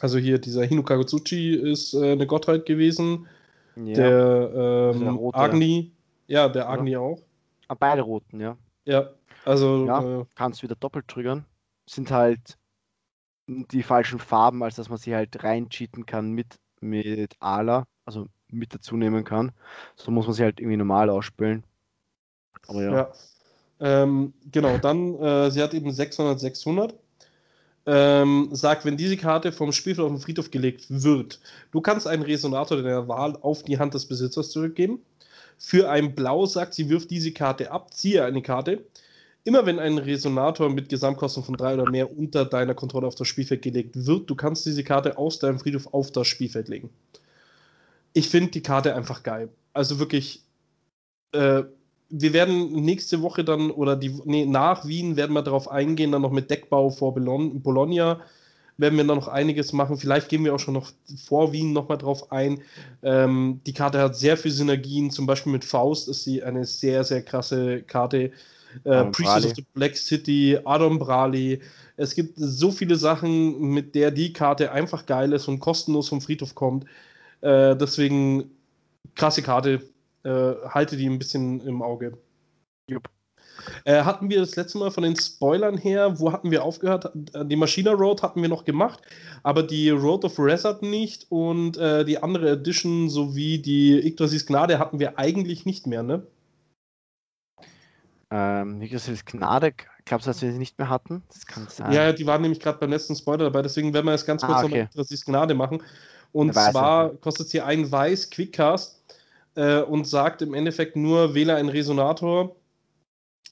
Also hier dieser Hinukagutsuchi ist äh, eine Gottheit gewesen. Ja. Der, ähm, also der Agni, ja, der Agni ja. auch. Ah, beide roten, ja. Ja, also. Ja, äh, kannst wieder doppelt triggern. Sind halt die falschen Farben, als dass man sie halt reincheaten kann mit, mit Ala, also mit dazu nehmen kann. So muss man sie halt irgendwie normal ausspielen. Aber ja. ja. Ähm, genau, dann, äh, sie hat eben 600, 600. Ähm, sagt, wenn diese Karte vom Spielfeld auf den Friedhof gelegt wird, du kannst einen Resonator deiner Wahl auf die Hand des Besitzers zurückgeben. Für ein Blau sagt, sie wirft diese Karte ab, ziehe eine Karte. Immer wenn ein Resonator mit Gesamtkosten von drei oder mehr unter deiner Kontrolle auf das Spielfeld gelegt wird, du kannst diese Karte aus deinem Friedhof auf das Spielfeld legen. Ich finde die Karte einfach geil. Also wirklich, äh, wir werden nächste Woche dann, oder die, nee, nach Wien werden wir darauf eingehen, dann noch mit Deckbau vor Bologna werden wir dann noch einiges machen. Vielleicht gehen wir auch schon noch vor Wien nochmal drauf ein. Ähm, die Karte hat sehr viele Synergien, zum Beispiel mit Faust ist sie eine sehr, sehr krasse Karte. Äh, Priestess of the Black City, Adam Brali. Es gibt so viele Sachen, mit der die Karte einfach geil ist und kostenlos vom Friedhof kommt. Äh, deswegen krasse Karte, äh, halte die ein bisschen im Auge. Jupp. Äh, hatten wir das letzte Mal von den Spoilern her, wo hatten wir aufgehört? Die Machina Road hatten wir noch gemacht, aber die Road of Resort nicht und äh, die andere Edition sowie die Yggdrasis Gnade hatten wir eigentlich nicht mehr, ne? Ähm, Yggdrasis Gnade, glaubst du, dass wir sie nicht mehr hatten? Das kann sein. Ja, die waren nämlich gerade beim letzten Spoiler dabei, deswegen werden wir jetzt ganz kurz ah, okay. nochmal Yggdrasis Gnade machen. Und zwar kostet sie ein Weiß Quickcast äh, und sagt im Endeffekt nur, wähle einen Resonator,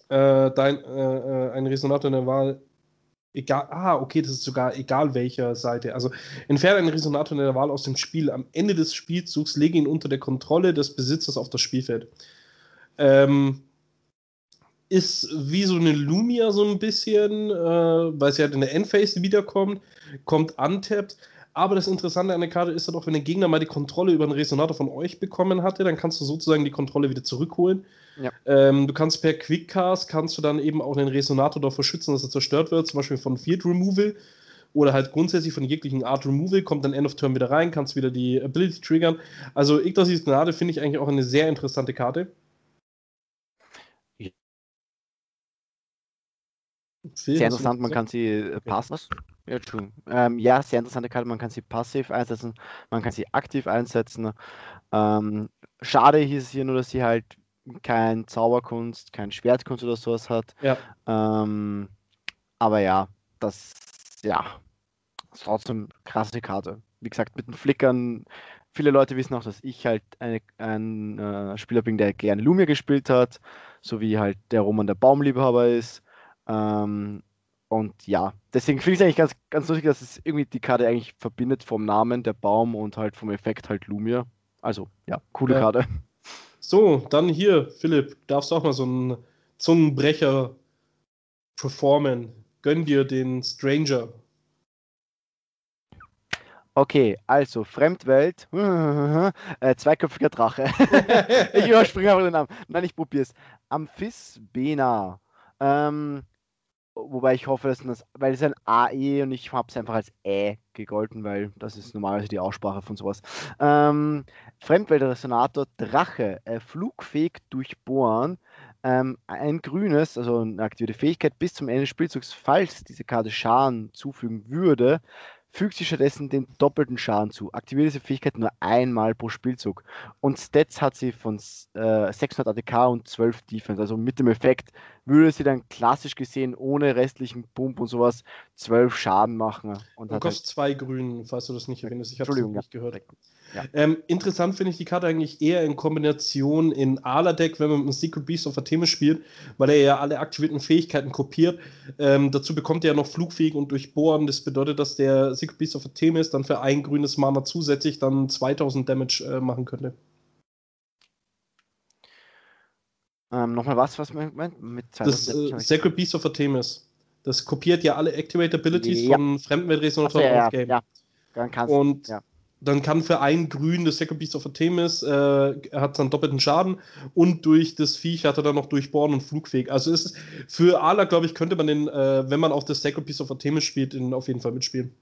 äh, dein, äh, äh, einen Resonator in der Wahl, egal, ah, okay, das ist sogar egal welcher Seite. Also entferne einen Resonator in der Wahl aus dem Spiel. Am Ende des Spielzugs lege ihn unter der Kontrolle des Besitzers auf das Spielfeld. Ähm, ist wie so eine Lumia so ein bisschen, äh, weil sie halt in der Endphase wiederkommt, kommt untappt, aber das Interessante an der Karte ist dann auch, wenn der Gegner mal die Kontrolle über einen Resonator von euch bekommen hatte, dann kannst du sozusagen die Kontrolle wieder zurückholen. Ja. Ähm, du kannst per Quickcast, kannst du dann eben auch den Resonator davor schützen, dass er zerstört wird, zum Beispiel von Field Removal oder halt grundsätzlich von jeglichen Art Removal, kommt dann End of Turn wieder rein, kannst wieder die Ability triggern. Also Yggdrasis Gnade finde ich eigentlich auch eine sehr interessante Karte. sehr interessant, man kann sie äh, passiv. Ja, ähm, ja, sehr interessante Karte, man kann sie passiv einsetzen, man kann sie aktiv einsetzen. Ähm, schade hieß es hier nur, dass sie halt kein Zauberkunst, kein Schwertkunst oder sowas hat. Ja. Ähm, aber ja, das ja, ist trotzdem krasse Karte. Wie gesagt, mit den Flickern, viele Leute wissen auch, dass ich halt eine, ein äh, Spieler bin, der gerne Lumia gespielt hat, so wie halt der Roman der Baumliebhaber ist. Ähm, und ja, deswegen finde ich es eigentlich ganz, ganz lustig, dass es irgendwie die Karte eigentlich verbindet vom Namen, der Baum und halt vom Effekt halt Lumia. Also, ja, coole ja. Karte. So, dann hier, Philipp, darfst du auch mal so einen Zungenbrecher performen. Gönn dir den Stranger. Okay, also Fremdwelt, [LAUGHS] äh, zweiköpfiger Drache. [LAUGHS] ich überspringe aber den Namen. Nein, ich probier's. Amphisbena. Ähm, Wobei ich hoffe, dass das, weil es ein AE und ich habe es einfach als Ä gegolten, weil das ist normalerweise die Aussprache von sowas. Ähm, Fremdweltresonator Drache, äh, flugfähig durchbohren, ähm, ein grünes, also eine aktivierte Fähigkeit bis zum Ende des Spielzugs, falls diese Karte Schaden zufügen würde, fügt sie stattdessen den doppelten Schaden zu. Aktiviert diese Fähigkeit nur einmal pro Spielzug. Und Stats hat sie von äh, 600 ATK und 12 Defense. Also mit dem Effekt würde sie dann klassisch gesehen ohne restlichen Pump und sowas 12 Schaden machen. Und, und kostet halt zwei Grün, falls du das nicht erwähnst. Ich habe es nicht ja. gehört. Ja. Ähm, interessant finde ich die Karte eigentlich eher in Kombination in Ala-Deck, wenn man mit Secret Beast of Artemis spielt, weil er ja alle aktivierten Fähigkeiten kopiert. Ähm, dazu bekommt er ja noch flugfähig und durchbohren. Das bedeutet, dass der Secret Beast of Artemis dann für ein grünes Mana zusätzlich dann 2000 Damage äh, machen könnte. Ähm, Nochmal was, was man meint? Mit das äh, Sacred Beast of Artemis. Das kopiert ja alle Activate Abilities ja. von Fremdenweltresonatoren so, ja, auf Game. Ja, dann kannst, und ja dann kann für ein Grün das Second Beast of Artemis, äh, hat dann doppelten Schaden und durch das Viech hat er dann noch durchbohren und flugfähig. Also ist für Ala, glaube ich, könnte man den, äh, wenn man auf das Second Beast of Artemis spielt, den auf jeden Fall mitspielen.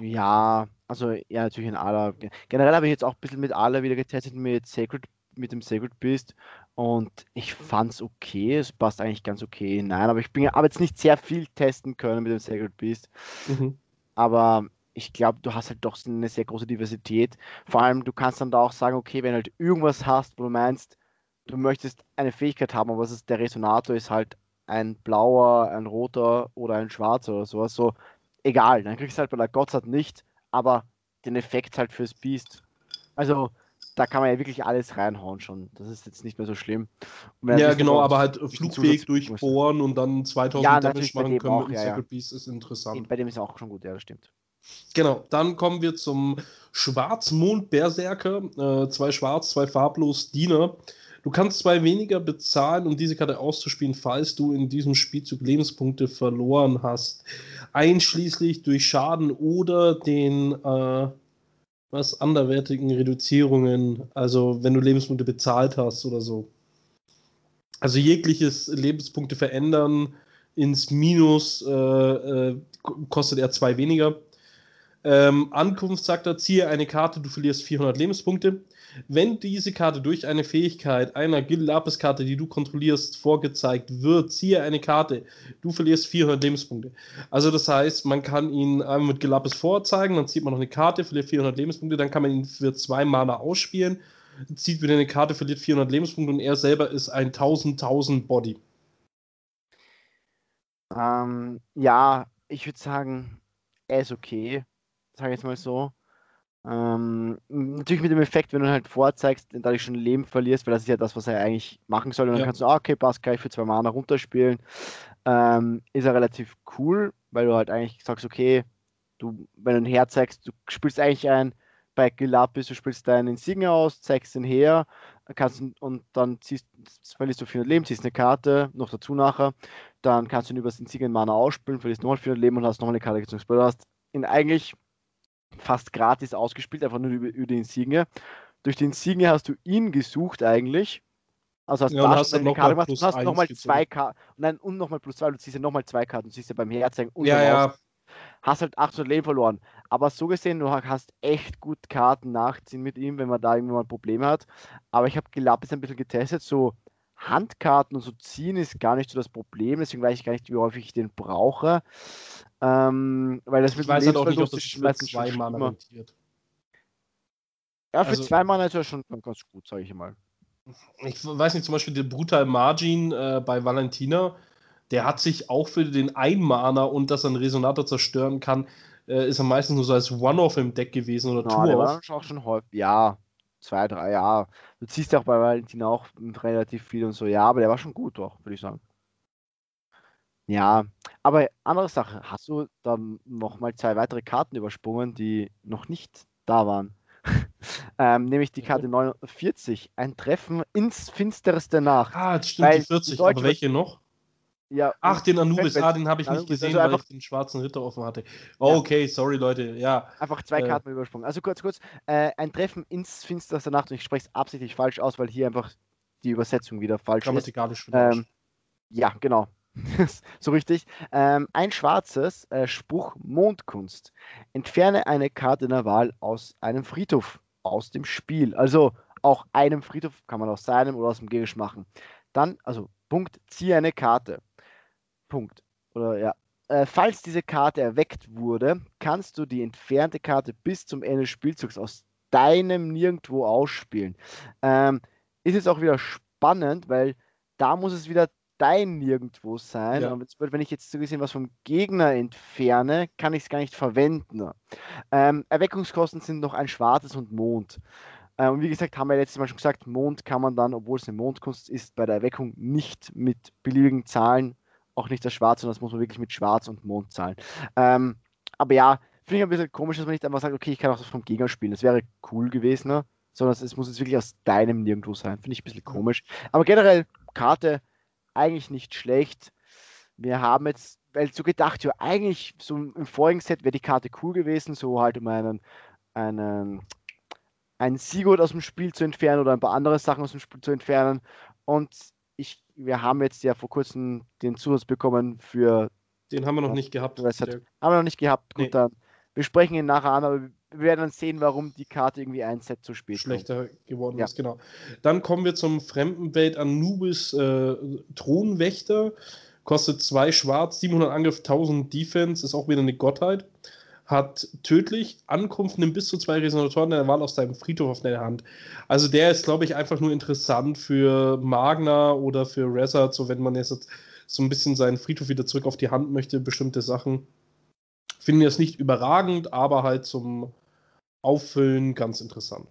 Ja, also ja, natürlich in Ala. Generell habe ich jetzt auch ein bisschen mit Ala wieder getestet mit Sacred, mit dem Sacred Beast und ich fand es okay, es passt eigentlich ganz okay Nein, aber ich bin aber jetzt nicht sehr viel testen können mit dem Sacred Beast. Mhm aber ich glaube, du hast halt doch eine sehr große Diversität. Vor allem, du kannst dann da auch sagen, okay, wenn du halt irgendwas hast, wo du meinst, du möchtest eine Fähigkeit haben, aber ist der Resonator ist halt ein blauer, ein roter oder ein schwarzer oder sowas, so egal, dann kriegst du halt bei der Gotthard nicht, aber den Effekt halt fürs Beast. Also, da kann man ja wirklich alles reinhauen schon. Das ist jetzt nicht mehr so schlimm. Ja, genau, aber halt flugfähig durchbohren und dann 2000 ja, Damage machen können auch, mit ja, Sacred ja. Beast ist interessant. Bei dem ist auch schon gut, ja, das stimmt. Genau, dann kommen wir zum Schwarzmond-Berserker. Äh, zwei schwarz, zwei farblos Diener. Du kannst zwei weniger bezahlen, um diese Karte auszuspielen, falls du in diesem Spielzug Lebenspunkte verloren hast. Einschließlich durch Schaden oder den äh, was anderwertigen Reduzierungen, also wenn du Lebenspunkte bezahlt hast oder so. Also jegliches Lebenspunkte verändern ins Minus äh, äh, kostet er zwei weniger. Ähm, Ankunft sagt er, ziehe eine Karte, du verlierst 400 Lebenspunkte. Wenn diese Karte durch eine Fähigkeit einer Gil Lapis Karte, die du kontrollierst, vorgezeigt wird, ziehe eine Karte, du verlierst 400 Lebenspunkte. Also das heißt, man kann ihn einmal mit Gil Lapis vorzeigen, dann zieht man noch eine Karte, verliert 400 Lebenspunkte, dann kann man ihn für zwei Mana ausspielen, zieht wieder eine Karte, verliert 400 Lebenspunkte und er selber ist ein 1000 1000 Body. Ähm, ja, ich würde sagen, er ist okay, sage ich jetzt mal so. Ähm, natürlich mit dem Effekt, wenn du halt vorzeigst, dadurch schon Leben verlierst, weil das ist ja das, was er eigentlich machen soll. Und dann kannst du, ah, okay, passt gleich für zwei Mana runterspielen. Ähm, ist er relativ cool, weil du halt eigentlich sagst, okay, du, wenn du ihn herzeigst, du spielst eigentlich ein, bei Gelapis, du spielst deinen Insignia aus, zeigst ihn her, kannst und dann ziehst, verlierst du 400 Leben, ziehst eine Karte, noch dazu nachher, dann kannst du ihn über das Insignia Mana ausspielen, verlierst nochmal 400 Leben und hast nochmal eine Karte gezogen. Du hast ihn eigentlich fast gratis ausgespielt, einfach nur über, über den Insigne. Durch den Insigne hast du ihn gesucht eigentlich. Also hast, ja, hast du noch Karte gemacht und hast nochmal zwei Karten. Nein, und nochmal plus zwei, du ziehst ja nochmal zwei Karten, du ziehst ja beim Herzeigen und ja, ja. Hast halt 800 Leben verloren. Aber so gesehen, du hast echt gut Karten nachziehen mit ihm, wenn man da irgendwann mal Probleme hat. Aber ich habe Gelapis ein bisschen getestet, so Handkarten und so ziehen ist gar nicht so das Problem, deswegen weiß ich gar nicht, wie häufig ich den brauche. Ähm, weil das Ich mit weiß halt auch nicht, ob das für zwei Mana rentiert. Ja, für Also- zwei Mana ist er schon ganz gut, sage ich mal. Ich weiß nicht, zum Beispiel der Brutal Margin äh, bei Valentina, der hat sich auch für den Einmaner und dass er einen Resonator zerstören kann, äh, ist er meistens nur so als One-Off im Deck gewesen oder Ja, der Two-Off. war schon auch schon häufig, ja, zwei, drei, ja. Du ziehst ja auch bei Valentin auch relativ viel und so, ja, aber der war schon gut doch, würde ich sagen. Ja, aber andere Sache, hast du dann nochmal zwei weitere Karten übersprungen, die noch nicht da waren? [LAUGHS] ähm, nämlich die Karte [LAUGHS] 49, ein Treffen ins finsterste Nacht. Ah, jetzt stimmt Weil die 40, die Deutsche- aber welche noch? Ja, Ach, den Anubis, ah, den habe ich nicht gesehen, also weil ich den schwarzen Ritter offen hatte. Oh, okay, sorry Leute, ja. Einfach zwei Äh. Karten übersprungen. Also kurz, kurz. Äh, ein Treffen ins finsterste Nacht und ich spreche es absichtlich falsch aus, weil hier einfach die Übersetzung wieder falsch ist. Grammatikalisch schon Ähm, ja, genau. [LAUGHS] so richtig. Ähm, ein schwarzes äh, Spruch Mondkunst. Entferne eine Karte der Wahl aus einem Friedhof, aus dem Spiel. Also auch einem Friedhof kann man aus seinem oder aus dem Gerisch machen. Dann, also Punkt, ziehe eine Karte. Punkt. Oder ja. Äh, falls diese Karte erweckt wurde, kannst du die entfernte Karte bis zum Ende des Spielzugs aus deinem Nirgendwo ausspielen. Ähm, ist jetzt auch wieder spannend, weil da muss es wieder dein Nirgendwo sein. Ja. Und wenn ich jetzt so gesehen was vom Gegner entferne, kann ich es gar nicht verwenden. Ähm, Erweckungskosten sind noch ein schwarzes und Mond. Äh, und wie gesagt, haben wir letztes Mal schon gesagt, Mond kann man dann, obwohl es eine Mondkunst ist, bei der Erweckung nicht mit beliebigen Zahlen, auch nicht das Schwarz, sondern das muss man wirklich mit Schwarz und Mond zahlen. Ähm, aber ja, finde ich ein bisschen komisch, dass man nicht einfach sagt, okay, ich kann auch das vom Gegner spielen. Das wäre cool gewesen, ne? sondern es muss jetzt wirklich aus deinem Nirgendwo sein. Finde ich ein bisschen komisch. Aber generell, Karte eigentlich nicht schlecht. Wir haben jetzt, weil so gedacht, ja, eigentlich so im vorigen Set wäre die Karte cool gewesen, so halt um einen, einen, einen Sigurd aus dem Spiel zu entfernen oder ein paar andere Sachen aus dem Spiel zu entfernen. Und wir haben jetzt ja vor kurzem den Zusatz bekommen für, Den haben wir noch nicht gehabt. Hat- haben wir noch nicht gehabt, gut Nee. dann. Wir sprechen ihn nachher an, aber wir werden dann sehen, warum die Karte irgendwie ein Set zu spät kommt. schlechter geworden Ja. ist, genau. Dann kommen wir zum Fremdenwelt Anubis äh, Thronwächter. Kostet 2 schwarz, 700 Angriff, 1000 Defense, ist auch wieder eine Gottheit. Hat tödlich, Ankunft, nimmt bis zu zwei Resonatoren der Wahl aus deinem Friedhof auf deine Hand. Also der ist, glaube ich, einfach nur interessant für Magna oder für Resart, so wenn man jetzt so ein bisschen seinen Friedhof wieder zurück auf die Hand möchte, bestimmte Sachen. Finde jetzt nicht überragend, aber halt zum Auffüllen ganz interessant.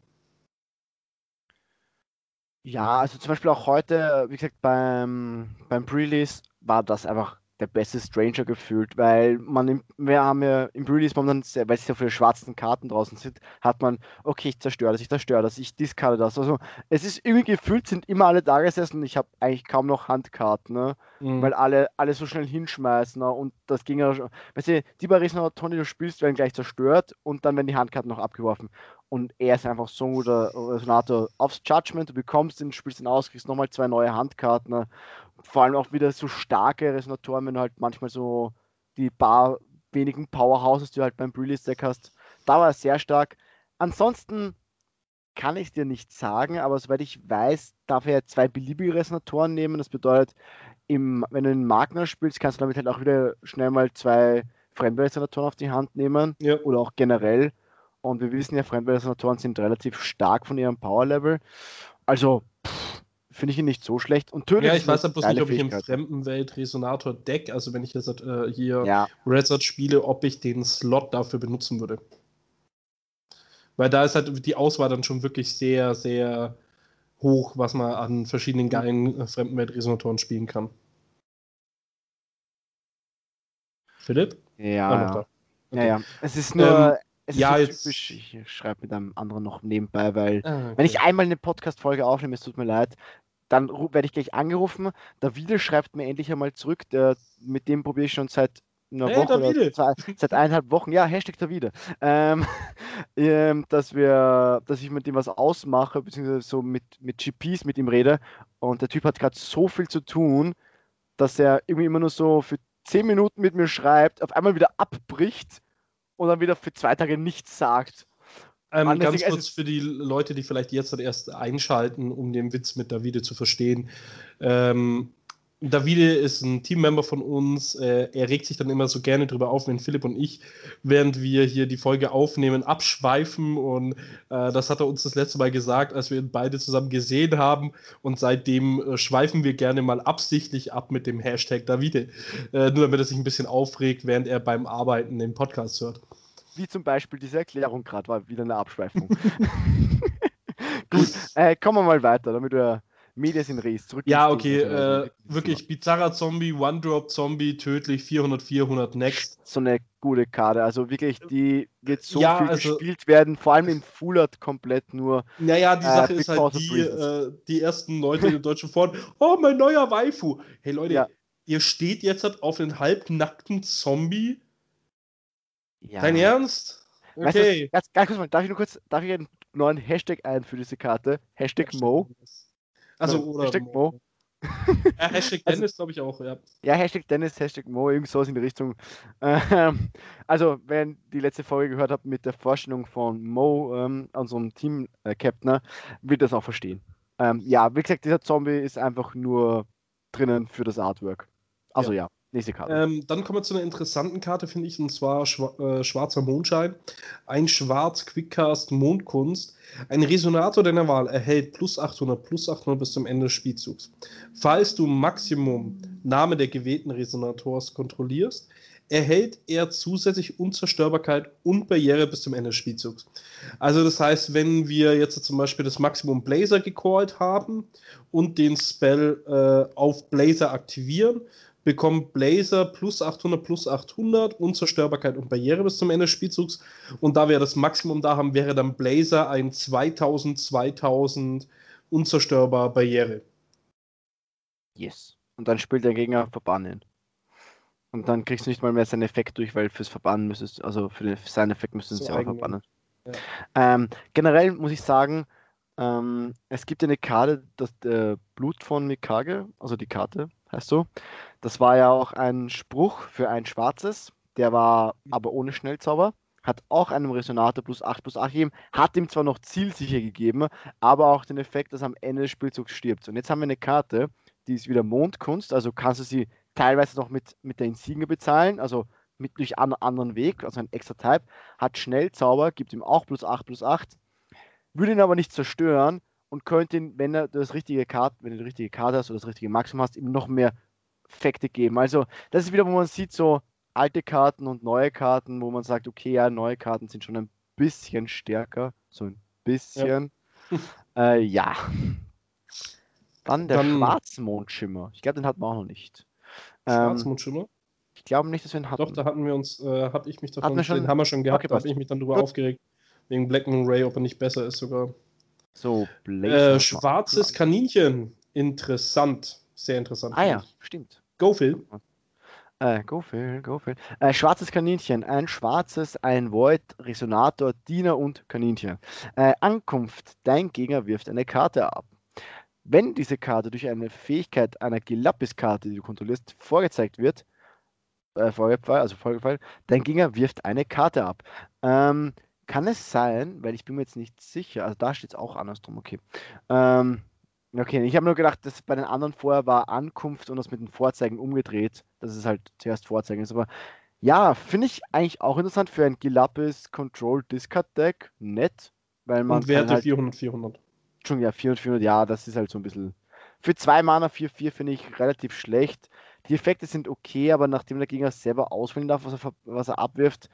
Ja, also zum Beispiel auch heute, wie gesagt, beim, beim Pre-Release war das einfach der beste Stranger gefühlt, weil man, im, wir haben ja im momentan, sehr- weil es so viele schwarzen Karten draußen sind, hat man, okay, ich zerstöre das, ich zerstöre das, ich discarde das. Also es ist irgendwie gefühlt, sind immer alle da gesessen und ich habe eigentlich kaum noch Handkarten, ne? Mhm. weil alle, alle so schnell hinschmeißen ne? und das ging ja schon. Weißt du, die bei Resonatoren, die du spielst, werden gleich zerstört und dann werden die Handkarten noch abgeworfen. Und er ist einfach so ein guter Resonator aufs Judgment, du bekommst ihn, spielst ihn aus, kriegst nochmal zwei neue Handkarten. Ne? Vor allem auch wieder so starke Resonatoren, wenn du halt manchmal so die paar wenigen Powerhouses, die du halt beim Release-Deck hast. Da war er sehr stark. Ansonsten kann ich dir nicht sagen, aber soweit ich weiß, darf er zwei beliebige Resonatoren nehmen. Das bedeutet, im, wenn du einen Magner spielst, kannst du damit halt auch wieder schnell mal zwei Fremdresonatoren auf die Hand nehmen Ja. oder auch generell. Und wir wissen ja, Fremdresonatoren sind relativ stark von ihrem Power-Level. Also pff, finde ich ihn nicht so schlecht. Und tödlich Ja, ist ich weiß halt bloß nicht, ob ich im. Fremdenwelt-Resonator-Deck, also wenn ich jetzt äh, hier Ja, Resort spiele, ob ich den Slot dafür benutzen würde. Weil da ist halt die Auswahl dann schon wirklich sehr, sehr hoch, was man an verschiedenen geilen äh, Fremdenwelt-Resonatoren spielen kann. Philipp? ja, Ah, noch ja. ja, Okay. ja. Es ist nur, Ähm, es ist ja, so jetzt- typisch. Ich schreibe mit einem anderen noch nebenbei, weil Ah, Wenn ich okay. einmal eine Podcast-Folge aufnehme, es tut mir leid, dann werde ich gleich angerufen. Davide schreibt mir endlich einmal zurück. Der, mit dem probiere ich schon seit einer Hey, Woche Davide! oder zwei, seit eineinhalb Wochen. Ja, Hashtag Davide. Ähm, [LAUGHS] ähm, dass wir, dass ich mit dem was ausmache, beziehungsweise so mit, mit GPs mit ihm rede. Und der Typ hat gerade so viel zu tun, dass er irgendwie immer nur so für zehn Minuten mit mir schreibt, auf einmal wieder abbricht und dann wieder für zwei Tage nichts sagt. Ähm, ganz kurz für die Leute, die vielleicht jetzt erst einschalten, um den Witz mit Davide zu verstehen. Ähm, Davide ist ein Teammember von uns. Äh, er regt sich dann immer so gerne drüber auf, wenn Philipp und ich, während wir hier die Folge aufnehmen, abschweifen. Und äh, das hat er uns das letzte Mal gesagt, als wir ihn beide zusammen gesehen haben. Und seitdem äh, schweifen wir gerne mal absichtlich ab mit dem Hashtag Davide. Äh, nur damit er sich ein bisschen aufregt, während er beim Arbeiten den Podcast hört. Wie zum Beispiel diese Erklärung gerade war wieder eine Abschweifung. [LAUGHS] [LAUGHS] Gut, äh, kommen wir mal weiter, damit wir Medias in Res zurück. Ja, okay, äh, wirklich bizarrer Zombie, One-Drop-Zombie, tödlich, 400, 400, next. So eine gute Karte, also wirklich, die wird so ja, viel also, gespielt werden, vor allem in Full Art komplett nur. Naja, die Sache äh, ist halt, die, äh, die ersten Leute in deutschen Foren, oh, mein neuer Waifu. Hey Leute, ja. ihr steht jetzt halt auf einen halbnackten Zombie. Ja. Dein Ernst? Okay. Weißt du, ganz, kurz mal, darf ich nur kurz, darf ich einen neuen Hashtag ein für diese Karte? Hashtag, Mo. Also, oder Hashtag Mo. ja, Hashtag [LAUGHS] also Dennis, also, glaube ich auch, ja. Ja, Hashtag Dennis, Hashtag Mo, irgend sowas in die Richtung. Ähm, also, wenn die letzte Folge gehört habt mit der Vorstellung von Mo, ähm, unserem Team-Captain, äh, wird das auch verstehen. Ähm, ja, wie gesagt, dieser Zombie ist einfach nur drinnen für das Artwork. Also ja. ja. Nächste Karte. Ähm, dann kommen wir zu einer interessanten Karte, finde ich, und zwar Schwa äh, Schwarzer Mondschein. Ein Schwarz Quickcast Mondkunst. Ein Resonator deiner Wahl erhält plus 800, plus 800 bis zum Ende des Spielzugs. Falls du Maximum Name der gewählten Resonators kontrollierst, erhält er zusätzlich Unzerstörbarkeit und Barriere bis zum Ende des Spielzugs. Also das heißt, wenn wir jetzt zum Beispiel das Maximum Blazer gecallt haben und den Spell äh, auf Blazer aktivieren, bekommt Blazer plus 800 plus 800, Unzerstörbarkeit und Barriere bis zum Ende des Spielzugs. Und da wir das Maximum da haben, wäre dann Blazer ein 2000, 2000 unzerstörbar Barriere. Yes. Und dann spielt der Gegner verbannen. Und dann kriegst du nicht mal mehr seinen Effekt durch, weil fürs Verbannen müsstest, also für, den, für seinen Effekt müsstest du so ja auch verbannen. Ja. Ähm, generell muss ich sagen, ähm, es gibt eine Karte, das äh, Blut von Mikage, also die Karte heißt so. Das war ja auch ein Spruch für ein schwarzes, der war aber ohne Schnellzauber, hat auch einem Resonator plus 8 plus 8 gegeben, hat ihm zwar noch zielsicher gegeben, aber auch den Effekt, dass er am Ende des Spielzugs stirbt. Und jetzt haben wir eine Karte, die ist wieder Mondkunst, also kannst du sie teilweise noch mit, mit der Insigne bezahlen, also mit durch einen anderen Weg, also ein extra Type, hat Schnellzauber, gibt ihm auch plus 8 plus 8, würde ihn aber nicht zerstören und könnte ihn, wenn er das richtige Karte, wenn du die richtige Karte hast oder das richtige Maximum hast, ihm noch mehr Effekte geben. Also das ist wieder, wo man sieht, so alte Karten und neue Karten, wo man sagt, okay, ja, neue Karten sind schon ein bisschen stärker. So ein bisschen. Ja. äh, ja. Dann der Dann, Schwarzmondschimmer. Ich glaube, den hatten wir auch noch nicht. Ähm, Schwarzmondschimmer? Ähm, ich glaube nicht, dass wir ihn hatten. Doch, da hatten wir uns, äh, habe ich mich davon, schon, den haben wir schon gehabt, okay, da habe ich mich dann drüber Gut. aufgeregt. Wegen Black Moon Ray, ob er nicht besser ist sogar. So, äh, Schwarzes Kaninchen. Interessant. Sehr interessant. Ah ja, stimmt. Go, Phil. Äh, go, Phil, go, Phil. Äh, schwarzes Kaninchen. Ein schwarzes, ein Void, Resonator, Diener und Kaninchen. Äh, Ankunft. Dein Gegner wirft eine Karte ab. Wenn diese Karte durch eine Fähigkeit einer Gelappis-Karte, die du kontrollierst, vorgezeigt wird, äh, vorgefallen, also vorgefallen, dein Gegner wirft eine Karte ab. Ähm, kann es sein, weil ich bin mir jetzt nicht sicher, also da steht es auch andersrum, okay. Ähm, Okay, ich habe nur gedacht, dass bei den anderen vorher war Ankunft und das mit den Vorzeigen umgedreht, dass es halt zuerst Vorzeigen ist. Aber ja, finde ich eigentlich auch interessant für ein Gilapis Control Discard Deck. Nett, weil man. Und Werte halt, 400, 400. Schon ja, 400, 400, ja, das ist halt so ein bisschen. Für zwei Mana 4-4 finde ich relativ schlecht. Die Effekte sind okay, aber nachdem der Gegner selber auswählen darf, was er, was er abwirft,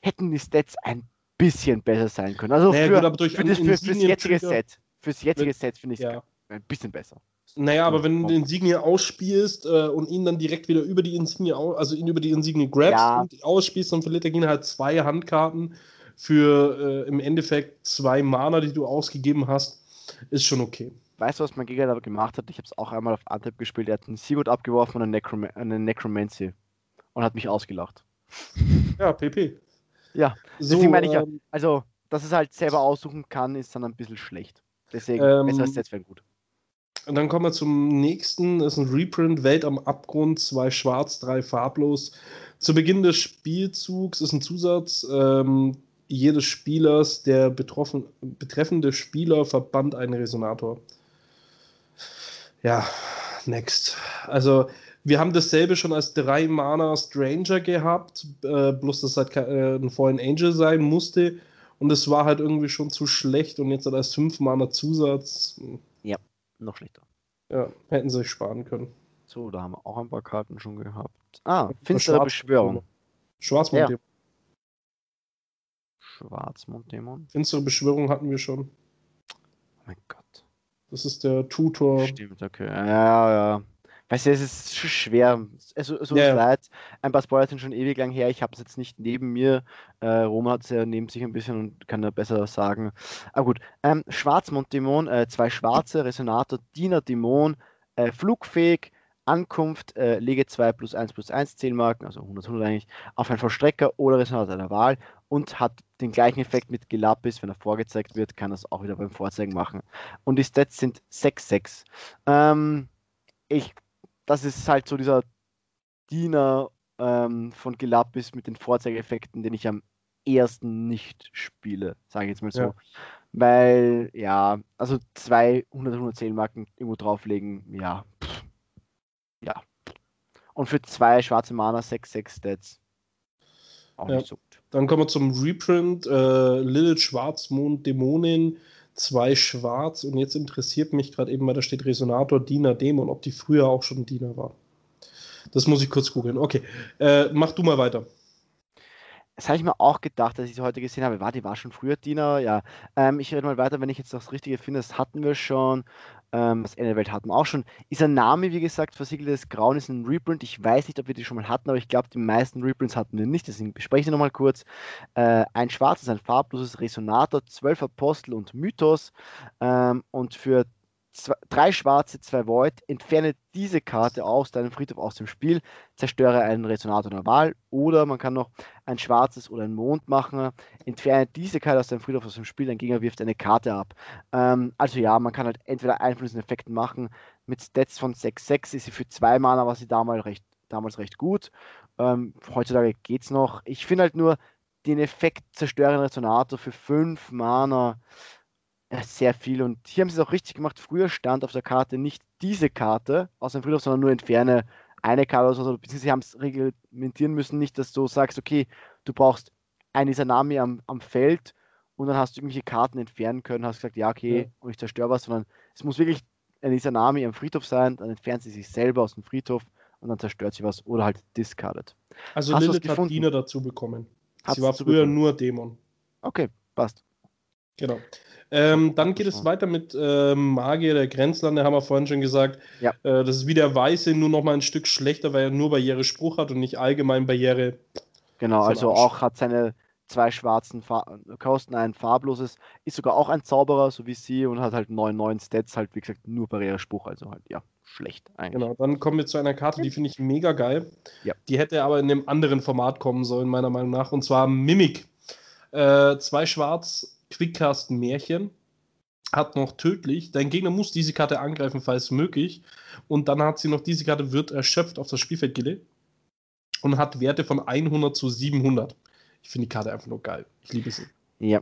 hätten die Stats ein bisschen besser sein können. Also naja, für, gut, für, das, für, fürs jetzige Set. Fürs jetzige Set finde ich es ja ein bisschen besser. Naja, aber wenn du den Insignie ausspielst äh, und ihn dann direkt wieder über die Insignie, also ihn über die Insignie grabst ja. und ausspielst, dann verliert der Gegner halt zwei Handkarten für äh, im Endeffekt zwei Mana, die du ausgegeben hast. Ist schon okay. Weißt du, was mein Gegner da gemacht hat? Ich habe es auch einmal auf Antep gespielt. Er hat einen Seawood abgeworfen und eine, Necrom eine Necromancy und hat mich ausgelacht. Ja, PP. Ja, so, deswegen meine ich ja, ähm, also, dass es halt selber aussuchen kann, ist dann ein bisschen schlecht. Deswegen, ähm, besser als jetzt wäre gut. Und dann kommen wir zum nächsten. Das ist ein Reprint, Welt am Abgrund, zwei schwarz, drei farblos. Zu Beginn des Spielzugs ist ein Zusatz. Ähm, jedes Spielers, der betroffen, betreffende Spieler verbannt einen Resonator. Ja, next. Also, wir haben dasselbe schon als 3 Mana Stranger gehabt, äh, bloß dass halt äh, ein Fallen Angel sein musste. Und es war halt irgendwie schon zu schlecht und jetzt halt als 5 Mana Zusatz. Ja, noch schlechter. Ja, hätten sie sich sparen können. So, da haben wir auch ein paar Karten schon gehabt. Ah, finstere Beschwörung. Schwarzmonddämon. Ja. Schwarzmonddämon. Finstere Beschwörung hatten wir schon. Oh mein Gott. Das ist der Tutor. Stimmt, okay. Ja, ja. Weißt du, es ist schon schwer. Also, so Ja, ja. leid. Ein paar Spoiler sind schon ewig lang her. Ich habe es jetzt nicht neben mir. Äh, Roman hat es ja neben sich ein bisschen und kann da besser sagen. Aber gut. Ähm, Schwarzmonddämon, äh, zwei schwarze, Resonator, Diener, Dämon, äh, flugfähig, Ankunft, äh, lege 2 plus 1 plus 1 Zählmarken, also 100, 100 eigentlich, auf einen Vollstrecker oder Resonator deiner Wahl und hat den gleichen Effekt mit Gelapis. Wenn er vorgezeigt wird, kann er es auch wieder beim Vorzeigen machen. Und die Stats sind 6-6. Ähm, ich, das ist halt so dieser Diener ähm, von Gelapis mit den Vorzeigeffekten, den ich am ersten nicht spiele, sage ich jetzt mal so. Ja. Weil, ja, also 200, 110 Marken irgendwo drauflegen, ja. pff, Ja. Und für zwei schwarze Mana 6-6 Stats. Auch Ja. nicht so gut. Dann kommen wir zum Reprint. Äh, Lilith Schwarzmond Dämonin, zwei schwarz. Und jetzt interessiert mich gerade eben, weil da steht Resonator, Diener, Dämon, ob die früher auch schon Diener war. Das muss ich kurz googeln. Okay, äh, mach du mal weiter. Das habe ich mir auch gedacht, als ich sie heute gesehen habe. War, die war schon früher Diener, ja. Ähm, ich rede mal weiter, wenn ich jetzt das Richtige finde. Das hatten wir schon. Ähm, das Ende der Welt hatten wir auch schon. Isanami, wie gesagt, versiegeltes Grauen ist ein Reprint. Ich weiß nicht, ob wir die schon mal hatten, aber ich glaube, die meisten Reprints hatten wir nicht. Deswegen bespreche ich sie nochmal kurz. Äh, ein schwarzes, ein farbloses Resonator, zwölf Apostel und Mythos. Ähm, und für zwei, drei schwarze, zwei Void, entferne diese Karte aus deinem Friedhof aus dem Spiel, zerstöre einen Resonator Wahl. Oder man kann noch ein schwarzes oder ein Mond machen, entferne diese Karte aus deinem Friedhof aus dem Spiel, dein Gegner wirft eine Karte ab. Ähm, also ja, man kann halt entweder einflussende Effekte machen. Mit Stats von 6-6 ist sie für zwei Mana, war sie damals recht, damals recht gut. Ähm, heutzutage geht's noch. Ich finde halt nur den Effekt zerstören Resonator für 5 Mana äh, sehr viel. Und hier haben sie es auch richtig gemacht. Früher stand auf der Karte nicht diese Karte aus dem Friedhof, sondern nur entferne eine Karte oder so. Beziehungsweise sie haben es reglementieren müssen, nicht, dass du sagst, okay, du brauchst ein Isanami am, am Feld und dann hast du irgendwelche Karten entfernen können, hast gesagt, ja, okay, Ja. und ich zerstöre was, sondern es muss wirklich ein Isanami am Friedhof sein, dann entfernt sie sich selber aus dem Friedhof und dann zerstört sie was oder halt discardet. Also Hast Lilith hat? Diener dazu bekommen. Hat's Sie war früher bekommen. nur Dämon. Okay, passt. Genau. Ähm, dann geht es weiter mit ähm, Magier der Grenzlande, haben wir vorhin schon gesagt. Ja. Äh, das ist wie der Weiße, nur noch mal ein Stück schlechter, weil er nur Barriere-Spruch hat und nicht allgemein Barriere. Genau, also Arsch. auch hat seine zwei schwarzen Fa Kosten, ein farbloses, ist sogar auch ein Zauberer, so wie sie, und hat halt 9, 9 Stats, halt wie gesagt nur Barrierespruch, also halt ja, schlecht eigentlich. Genau. Dann kommen wir zu einer Karte, die finde ich mega geil. Ja. Die hätte aber in einem anderen Format kommen sollen, meiner Meinung nach. Und zwar Mimic. Äh, zwei schwarz Quickcast Märchen. Hat noch tödlich. Dein Gegner muss diese Karte angreifen, falls möglich. Und dann hat sie noch, diese Karte wird erschöpft auf das Spielfeld gelegt. Und hat Werte von 100 zu 700. Ich finde die Karte einfach nur geil. Ich liebe sie. Ja.